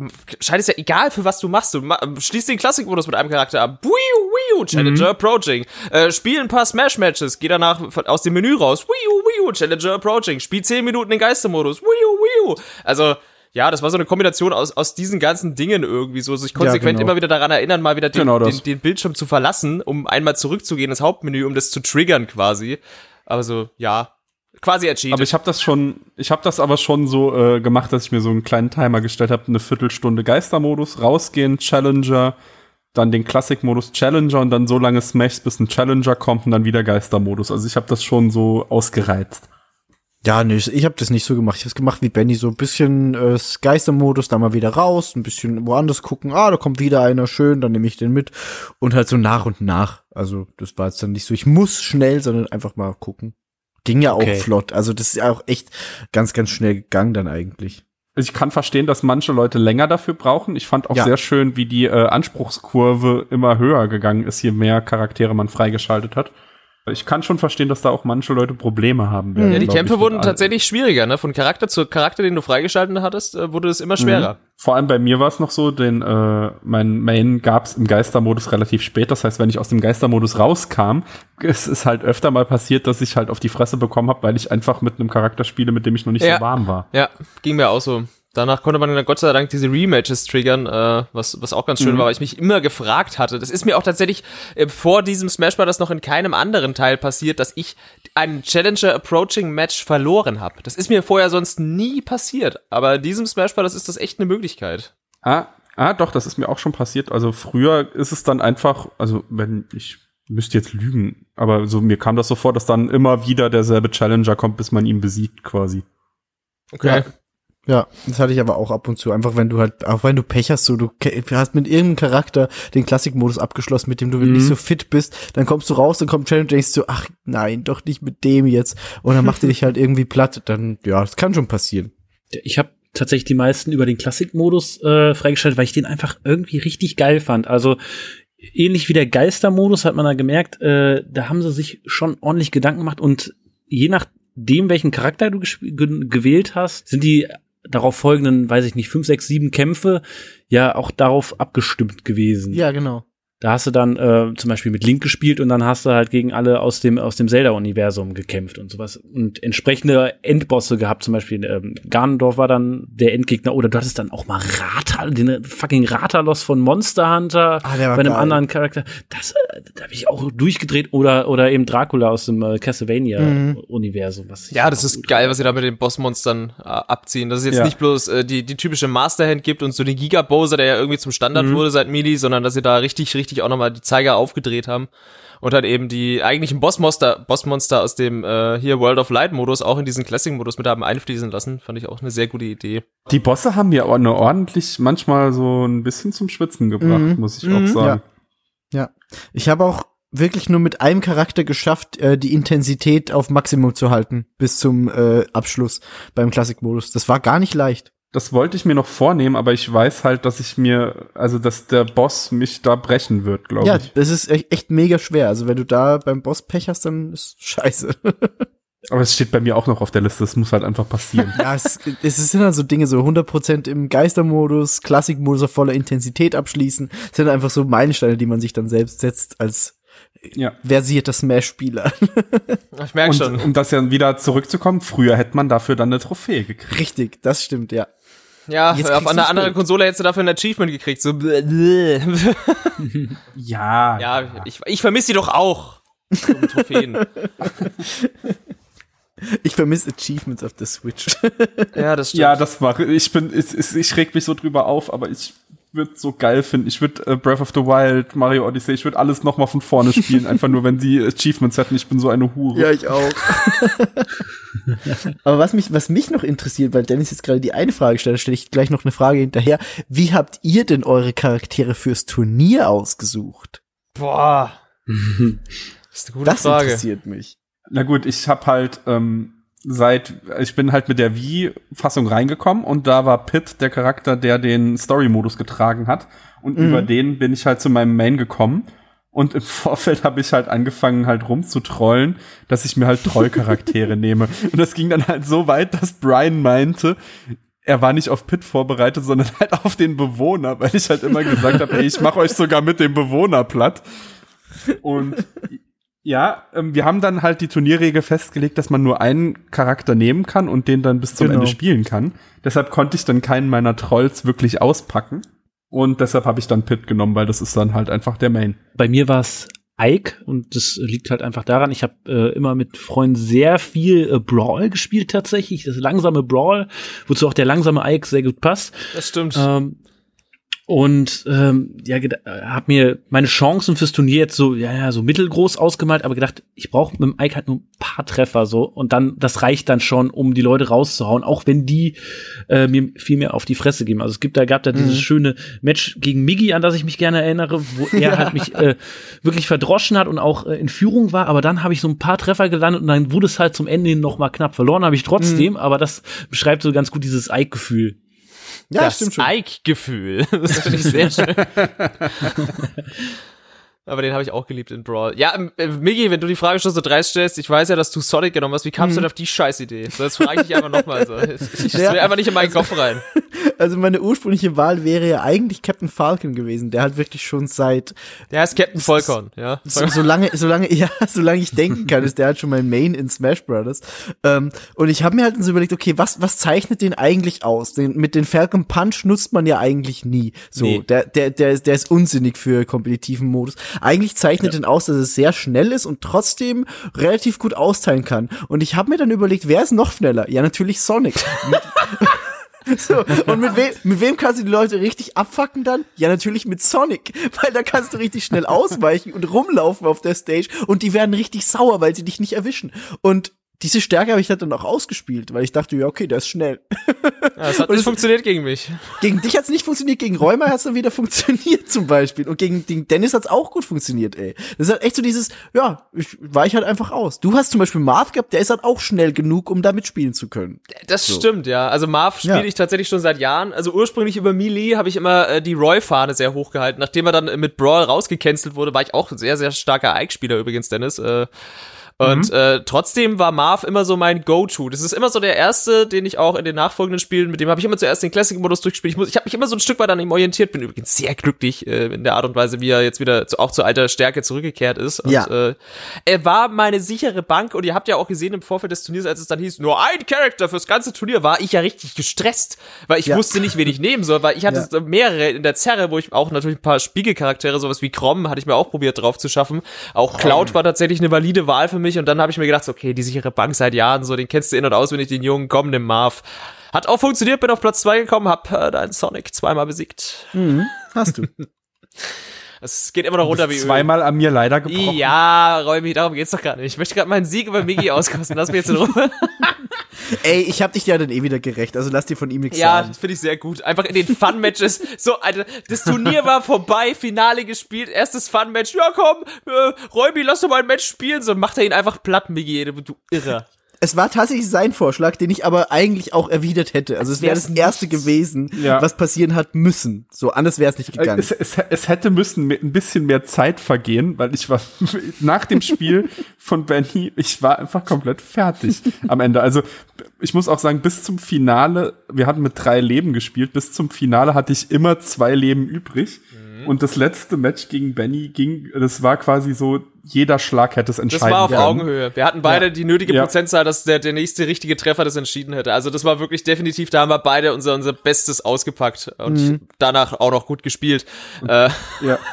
scheidest ja egal, für was du machst. Du ma schließt den Klassikmodus mit einem Charakter ab. Wiu, wiu, Challenger Approaching. Äh, spiel ein paar Smash-Matches, geh danach aus dem Menü raus. Wiu, wiu, Challenger Approaching. Spiel 10 Minuten den Geistermodus. Wiu, wiu. Also, ja, das war so eine Kombination aus, aus diesen ganzen Dingen irgendwie so, sich konsequent genau. immer wieder daran erinnern, mal wieder den, Genau den, den Bildschirm zu verlassen, um einmal zurückzugehen ins Hauptmenü, um das zu triggern quasi. Aber so, ja, quasi ercheatet. Aber ich habe das schon, ich habe das aber schon so äh, gemacht, dass ich mir so einen kleinen Timer gestellt habe, eine Viertelstunde Geistermodus, rausgehen, Challenger, dann den Classic-Modus Challenger und dann so lange Smashs, bis ein Challenger kommt und dann wieder Geistermodus. Also ich habe das schon so ausgereizt. Ja, nee, ich habe das nicht so gemacht. Ich habe es gemacht wie Benny, so ein bisschen äh, Geistermodus, dann mal wieder raus, ein bisschen woanders gucken. Ah, da kommt wieder einer, schön, dann nehme ich den mit und halt so nach und nach. Also das war jetzt dann nicht so, ich muss schnell, sondern einfach mal gucken. Ging ja auch Okay. flott. Also das ist ja auch echt ganz, ganz schnell gegangen dann eigentlich. Also ich kann verstehen, dass manche Leute länger dafür brauchen. Ich fand auch Ja. sehr schön, wie die äh, Anspruchskurve immer höher gegangen ist, je mehr Charaktere man freigeschaltet hat. Ich kann schon verstehen, dass da auch manche Leute Probleme haben werden. ja, die Kämpfe ich, wurden tatsächlich schwieriger, ne? Von Charakter zu Charakter, den du freigeschaltet hattest, äh, wurde es immer schwerer. Vor allem bei mir war es noch so, den äh, mein Main gab's im Geistermodus relativ spät. Das heißt, wenn ich aus dem Geistermodus rauskam, es ist halt öfter mal passiert, dass ich halt auf die Fresse bekommen habe, weil ich einfach mit einem Charakter spiele, mit dem ich noch nicht Ja. so warm war. Ja, ging mir auch so. Danach konnte man dann Gott sei Dank diese Rematches triggern, äh, was, was auch ganz schön war, weil ich mich immer gefragt hatte. Das ist mir auch tatsächlich äh, vor diesem Smash Bros. noch in keinem anderen Teil passiert, dass ich ein Challenger Approaching Match verloren habe. Das ist mir vorher sonst nie passiert. Aber in diesem Smash Bros. ist das echt eine Möglichkeit. Ah, ah, doch, das ist mir auch schon passiert. Also früher ist es dann einfach, also wenn ich müsste jetzt lügen, aber so mir kam das so vor, dass dann immer wieder derselbe Challenger kommt, bis man ihn besiegt quasi. Okay. Ja, das hatte ich aber auch ab und zu. Einfach wenn du halt, auch wenn du Pech hast, so du hast mit irgendeinem Charakter den Klassikmodus abgeschlossen, mit dem du nicht so fit bist, dann kommst du raus, dann kommt Challenge und denkst du, ach nein, doch nicht mit dem jetzt. Und dann macht er dich halt irgendwie platt. Dann, ja, das kann schon passieren. Ich habe tatsächlich die meisten über den Klassikmodus äh, freigeschaltet, weil ich den einfach irgendwie richtig geil fand. Also ähnlich wie der Geistermodus hat man da gemerkt, äh, da haben sie sich schon ordentlich Gedanken gemacht und je nachdem, welchen Charakter du gewählt hast, sind die darauf folgenden, weiß ich nicht, fünf, sechs, sieben Kämpfe ja auch darauf abgestimmt gewesen. Ja, genau. Da hast du dann äh, zum Beispiel mit Link gespielt und dann hast du halt gegen alle aus dem aus dem Zelda-Universum gekämpft und sowas und entsprechende Endbosse gehabt. Zum Beispiel ähm, Ganondorf war dann der Endgegner oder du hattest dann auch mal Rata, den fucking Ratalos von Monster Hunter Ah, bei einem geil. anderen Charakter. Das, äh, da habe ich auch durchgedreht oder oder eben Dracula aus dem äh, Castlevania-Universum. was ich Ja, das ist geil, was sie da mit den Bossmonstern äh, abziehen. Dass es jetzt Ja. nicht bloß äh, die, die typische Masterhand gibt und so den Giga-Bowser, der ja irgendwie zum Standard wurde seit Melee, sondern dass sie da richtig, richtig auch nochmal die Zeiger aufgedreht haben. Und dann eben die eigentlichen Bossmonster, Bossmonster aus dem äh, hier World of Light-Modus auch in diesen Classic-Modus mit haben einfließen lassen. Fand ich auch eine sehr gute Idee. Die Bosse haben mir auch eine ordentlich manchmal so ein bisschen zum Schwitzen gebracht, Mhm. muss ich auch sagen. Ja. Ich habe auch wirklich nur mit einem Charakter geschafft, äh, die Intensität auf Maximum zu halten bis zum äh, Abschluss beim Klassikmodus. Das war gar nicht leicht. Das wollte ich mir noch vornehmen, aber ich weiß halt, dass ich mir, also dass der Boss mich da brechen wird, glaube Ja, ich. das ist echt, echt mega schwer. Also wenn du da beim Boss Pech hast, dann ist scheiße. Aber es steht bei mir auch noch auf der Liste, es muss halt einfach passieren. ja, es, es sind dann so Dinge, so 100% im Geistermodus, Klassikmodus auf voller Intensität abschließen. Das sind einfach so Meilensteine, die man sich dann selbst setzt als ja. versierter Smash-Spieler. Ich merke Und schon. um das ja wieder zurückzukommen, früher hätte man dafür dann eine Trophäe gekriegt. Richtig, das stimmt, ja. Ja, Jetzt auf einer anderen. Konsole hättest du dafür ein Achievement gekriegt. So. Ja. ja, ich, ich vermisse sie doch auch. Um Trophäen. Ich vermisse Achievements auf der Switch. ja, das stimmt. Ja, das mache ich. bin, ich, ich, ich reg mich so drüber auf, aber ich würde so geil finden. Ich würde äh, Breath of the Wild, Mario Odyssey, ich würde alles noch mal von vorne spielen, einfach nur, wenn die Achievements hätten. Ich bin so eine Hure. Ja, ich auch. Aber was mich, was mich noch interessiert, weil Dennis jetzt gerade die eine Frage stellt, stelle ich gleich noch eine Frage hinterher. Wie habt ihr denn eure Charaktere fürs Turnier ausgesucht? Boah. Das ist eine gute Das Frage. interessiert mich. Na gut, ich habe halt ähm, seit ich bin halt mit der Wii-Fassung reingekommen und da war Pit der Charakter, der den Story-Modus getragen hat. Und über den bin ich halt zu meinem Main gekommen. Und im Vorfeld habe ich halt angefangen halt rumzutrollen, dass ich mir halt Trollcharaktere nehme. Und das ging dann halt so weit, dass Brian meinte, er war nicht auf Pit vorbereitet, sondern halt auf den Bewohner, weil ich halt immer gesagt habe, ey, ich mache euch sogar mit dem Bewohner platt. Und ja, ähm, wir haben dann halt die Turnierregel festgelegt, dass man nur einen Charakter nehmen kann und den dann bis zum Genau. Ende spielen kann. Deshalb konnte ich dann keinen meiner Trolls wirklich auspacken. Und deshalb habe ich dann Pit genommen, weil das ist dann halt einfach der Main. Bei mir war es Ike und das liegt halt einfach daran, ich habe äh, immer mit Freunden sehr viel äh, Brawl gespielt tatsächlich, das langsame Brawl, wozu auch der langsame Ike sehr gut passt. Das stimmt. Ähm, und ähm, ja, habe mir meine Chancen fürs Turnier jetzt so ja ja so mittelgroß ausgemalt, aber gedacht, ich brauche mit dem Ike halt nur ein paar Treffer so und dann das reicht dann schon, um die Leute rauszuhauen, auch wenn die äh, mir viel mehr auf die Fresse geben. Also es gibt da gab da dieses Mhm. schöne Match gegen Miggy, an das ich mich gerne erinnere, wo er halt mich äh, wirklich verdroschen hat und auch äh, in Führung war, aber dann habe ich so ein paar Treffer gelandet und dann wurde es halt zum Ende hin noch mal knapp verloren, habe ich trotzdem, aber das beschreibt so ganz gut dieses Ike-Gefühl. Ja, das stimmt schon. Ike-Gefühl. Das finde ich sehr schön. Aber den habe ich auch geliebt in Brawl. Ja, ähm, äh, Miggi, wenn du die Frage schon so dreist stellst, ich weiß ja, dass du Sonic genommen hast. Wie kamst du denn auf die Scheißidee? So, jetzt frage ich dich einfach nochmal. So. Das Ja. will einfach nicht in meinen Kopf rein. Also meine ursprüngliche Wahl wäre ja eigentlich Captain Falcon gewesen, der halt wirklich schon seit Der heißt Captain Volcon, ja. so, solange, solange, ja, solange ich denken kann, ist der halt schon mein Main in Smash Brothers. Ähm, und ich habe mir halt so überlegt, okay, was, was zeichnet den eigentlich aus? Den, mit den Falcon Punch nutzt man ja eigentlich nie. So, Nee. der, der, der, ist- der ist unsinnig für kompetitiven Modus. Eigentlich zeichnet den aus, dass es sehr schnell ist und trotzdem relativ gut austeilen kann. Und ich habe mir dann überlegt, wer ist noch schneller? Ja, natürlich Sonic. So, und mit wem, mit wem kannst du die Leute richtig abfacken dann? Ja, natürlich mit Sonic, weil da kannst du richtig schnell ausweichen und rumlaufen auf der Stage und die werden richtig sauer, weil sie dich nicht erwischen. Und diese Stärke habe ich halt dann auch ausgespielt, weil ich dachte, ja, okay, der ist schnell. Ja, das hat Und nicht es- funktioniert gegen mich. Gegen dich hat's nicht funktioniert, gegen Räumer hat's dann wieder funktioniert zum Beispiel. Und gegen den Dennis hat's auch gut funktioniert, ey. Das ist halt echt so dieses, ja, ich weich halt einfach aus. Du hast zum Beispiel Marv gehabt, der ist halt auch schnell genug, um da mitspielen zu können. Das stimmt, ja. Also Marv spiele Ja. ich tatsächlich schon seit Jahren. Also ursprünglich über Melee habe ich immer äh, die Roy-Fahne sehr hoch gehalten. Nachdem er dann mit Brawl rausgecancelt wurde, war ich auch ein sehr, sehr starker Ike-Spieler übrigens, Dennis. Äh, und äh, trotzdem war Marv immer so mein Go-To. Das ist immer so der erste, den ich auch in den nachfolgenden Spielen, mit dem habe ich immer zuerst den Classic-Modus durchgespielt. Ich, muss- ich habe mich immer so ein Stück weit an ihm orientiert, bin übrigens sehr glücklich äh, in der Art und Weise, wie er jetzt wieder zu, auch zu alter Stärke zurückgekehrt ist. Und, Ja. äh, er war meine sichere Bank und ihr habt ja auch gesehen im Vorfeld des Turniers, als es dann hieß, nur ein Charakter fürs ganze Turnier, war ich ja richtig gestresst, weil ich Ja. wusste nicht, wen ich nehmen soll, weil ich hatte Ja. mehrere in der Zerre, wo ich auch natürlich ein paar Spiegelcharaktere, sowas wie Crom, hatte ich mir auch probiert drauf zu schaffen. Auch Cloud war tatsächlich eine valide Wahl für mich und dann habe ich mir gedacht, so, okay, die sichere Bank seit Jahren, so, den kennst du in- und auswendig, den jungen, komm, den Marv. Hat auch funktioniert, bin auf Platz zwei gekommen, hab äh, deinen Sonic zweimal besiegt. Hast du. Es geht immer noch runter wie Öl. Zweimal an mir leider gebrochen. Ja, Räumi, darum geht's doch gar nicht. Ich möchte gerade meinen Sieg über Migi auskosten. Lass mich jetzt in Ruhe. Ey, ich hab dich ja dann eh wieder gerecht, also lass dir von ihm nichts Ja, sagen. das finde ich sehr gut. Einfach in den Fun-Matches. So, Alter, das Turnier war vorbei, Finale gespielt, erstes Fun-Match. Ja, komm, äh, Räumi, lass doch mal ein Match spielen. So macht er ihn einfach platt, Migi, du, du Irrer. Es war tatsächlich sein Vorschlag, den ich aber eigentlich auch erwidert hätte. Also es wäre das erste gewesen, Ja. was passieren hat müssen. So, anders wäre es nicht gegangen. Es, es, es hätte müssen mit ein bisschen mehr Zeit vergehen, weil ich war nach dem Spiel von Benny, ich war einfach komplett fertig am Ende. Also ich muss auch sagen, bis zum Finale, wir hatten mit drei Leben gespielt, bis zum Finale hatte ich immer zwei Leben übrig. Mhm. Und das letzte Match gegen Benny ging, das war quasi so, jeder Schlag hätte es Das entscheiden war auf können. Augenhöhe. Wir hatten beide die nötige Ja. Prozentzahl, dass der, der nächste richtige Treffer das entschieden hätte. Also das war wirklich definitiv, da haben wir beide unser, unser Bestes ausgepackt und danach auch noch gut gespielt. Äh, Ja.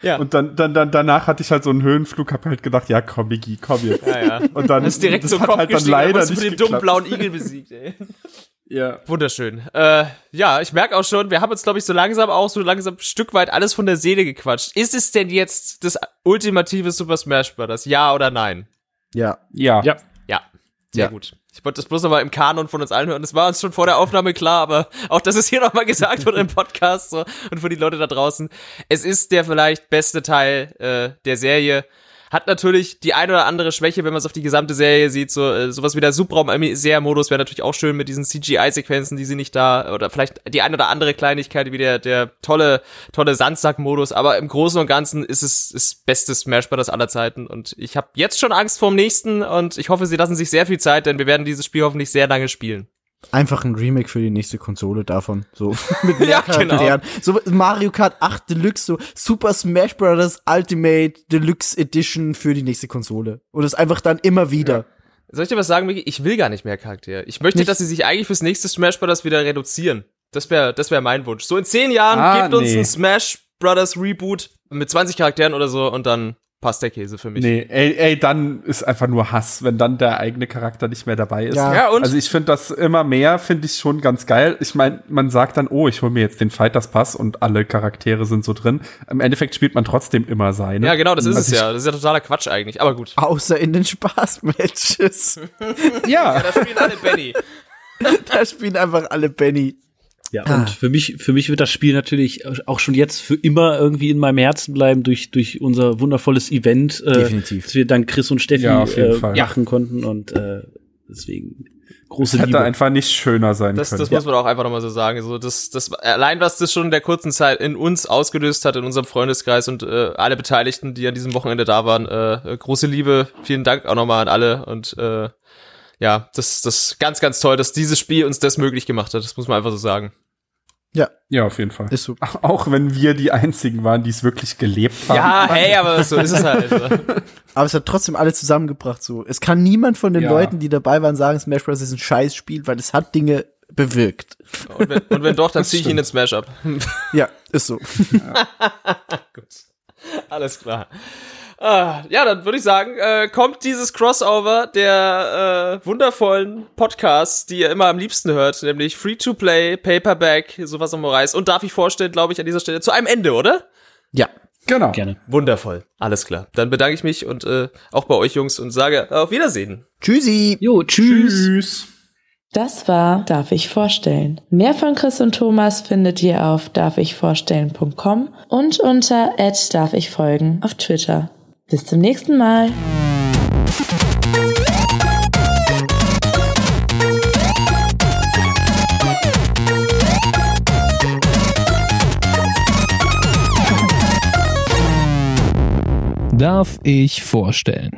Ja. Und dann, dann, dann, danach hatte ich halt so einen Höhenflug, hab halt gedacht, ja, komm, Biggie, komm jetzt. ja, ja. Und dann, Das ist direkt das zum hat Kopf halt dann leider nicht den dummen blauen Igel besiegt, ey. Ja. Wunderschön. Äh, ja, ich merke auch schon, wir haben uns, glaube ich, so langsam auch so langsam ein Stück weit alles von der Seele gequatscht. Ist es denn jetzt das ultimative Super Smash Bros.? Ja oder nein? ja. Ja. Ja. Ja. Sehr Ja. gut. Ich wollte das bloß nochmal im Kanon von uns allen hören. Das war uns schon vor der Aufnahme klar, aber auch, dass es hier nochmal gesagt wurde im Podcast so, und für die Leute da draußen. Es ist der vielleicht beste Teil äh, der Serie. Hat natürlich die ein oder andere Schwäche, wenn man es auf die gesamte Serie sieht. So äh, sowas wie der Subraum-Modus wäre natürlich auch schön mit diesen CGI-Sequenzen, die sie nicht da oder vielleicht die ein oder andere Kleinigkeit wie der der tolle tolle Sandsack-Modus. Aber im Großen und Ganzen ist es das beste Smash Bros. aller Zeiten und ich habe jetzt schon Angst vorm nächsten und ich hoffe, sie lassen sich sehr viel Zeit, denn wir werden dieses Spiel hoffentlich sehr lange spielen. Einfach ein Remake für die nächste Konsole davon. So mit mehr Ja, genau. Charakteren. So Mario Kart 8 Deluxe, so Super Smash Bros. Ultimate Deluxe Edition für die nächste Konsole. Und es einfach dann immer wieder. Soll ich dir was sagen, Miki? Ich will gar nicht mehr Charaktere. Ich möchte, Nicht? dass sie sich eigentlich fürs nächste Smash Bros. wieder reduzieren. Das wäre das wäre mein Wunsch. So in zehn Jahren Ah, gibt uns nee. ein Smash Brothers Reboot mit 20 Charakteren oder so und dann passt der Käse für mich. Nee, ey, ey, dann ist einfach nur Hass, wenn dann der eigene Charakter nicht mehr dabei ist. Ja. Ja, und Also ich finde das immer mehr, finde ich schon ganz geil. Ich meine, man sagt dann, oh, ich hole mir jetzt den Fighters Pass und alle Charaktere sind so drin. Im Endeffekt spielt man trotzdem immer seine. ja, genau, das ist Also es ja. Das ist ja totaler Quatsch eigentlich, aber gut. Außer in den Spaßmatches. Ja, Da spielen alle Benny. da spielen einfach alle Benny. Ja, und für mich, für mich wird das Spiel natürlich auch schon jetzt für immer irgendwie in meinem Herzen bleiben durch, durch unser wundervolles Event, äh, Definitiv. dass wir dann Chris und Steffi Ja, auf jeden äh, Fall. machen konnten und äh, deswegen große es hätte Liebe. einfach nicht schöner sein Das, können. das muss man auch einfach nochmal so sagen. Also das, das, allein was das schon in der kurzen Zeit in uns ausgelöst hat, in unserem Freundeskreis und äh, alle Beteiligten, die an diesem Wochenende da waren, äh, äh, große Liebe. Vielen Dank auch nochmal an alle und äh, ja, das, das ganz, ganz toll, dass dieses Spiel uns das möglich gemacht hat. Das muss man einfach so sagen. ja, auf jeden Fall. Ist so. Auch wenn wir die einzigen waren, die es wirklich gelebt haben. Ja, hey, aber so ist es halt. Aber es hat trotzdem alle zusammengebracht so. Es kann niemand von den Ja. Leuten, die dabei waren, sagen, Smash Bros. ist ein Scheißspiel, weil es hat Dinge bewirkt. Und wenn, und wenn doch, dann ziehe ich ihn ins Smash ab. Ja, ist so. Gut. Alles klar. Ah, ja, dann würde ich sagen, äh, kommt dieses Crossover der äh, wundervollen Podcasts, die ihr immer am liebsten hört, nämlich Free-to-Play, Paperback, sowas am Reis. Und darf ich vorstellen, glaube ich, an dieser Stelle zu einem Ende, oder? Ja. Genau. Gerne. Wundervoll. Alles klar. Dann bedanke ich mich und äh, auch bei euch Jungs und sage auf Wiedersehen. Tschüssi. Jo, tschüss. Tschüss. Das war Darf ich vorstellen. Mehr von Chris und Thomas findet ihr auf darfichvorstellen.com und unter darf ich folgen auf Twitter. Bis zum nächsten Mal. Darf ich vorstellen?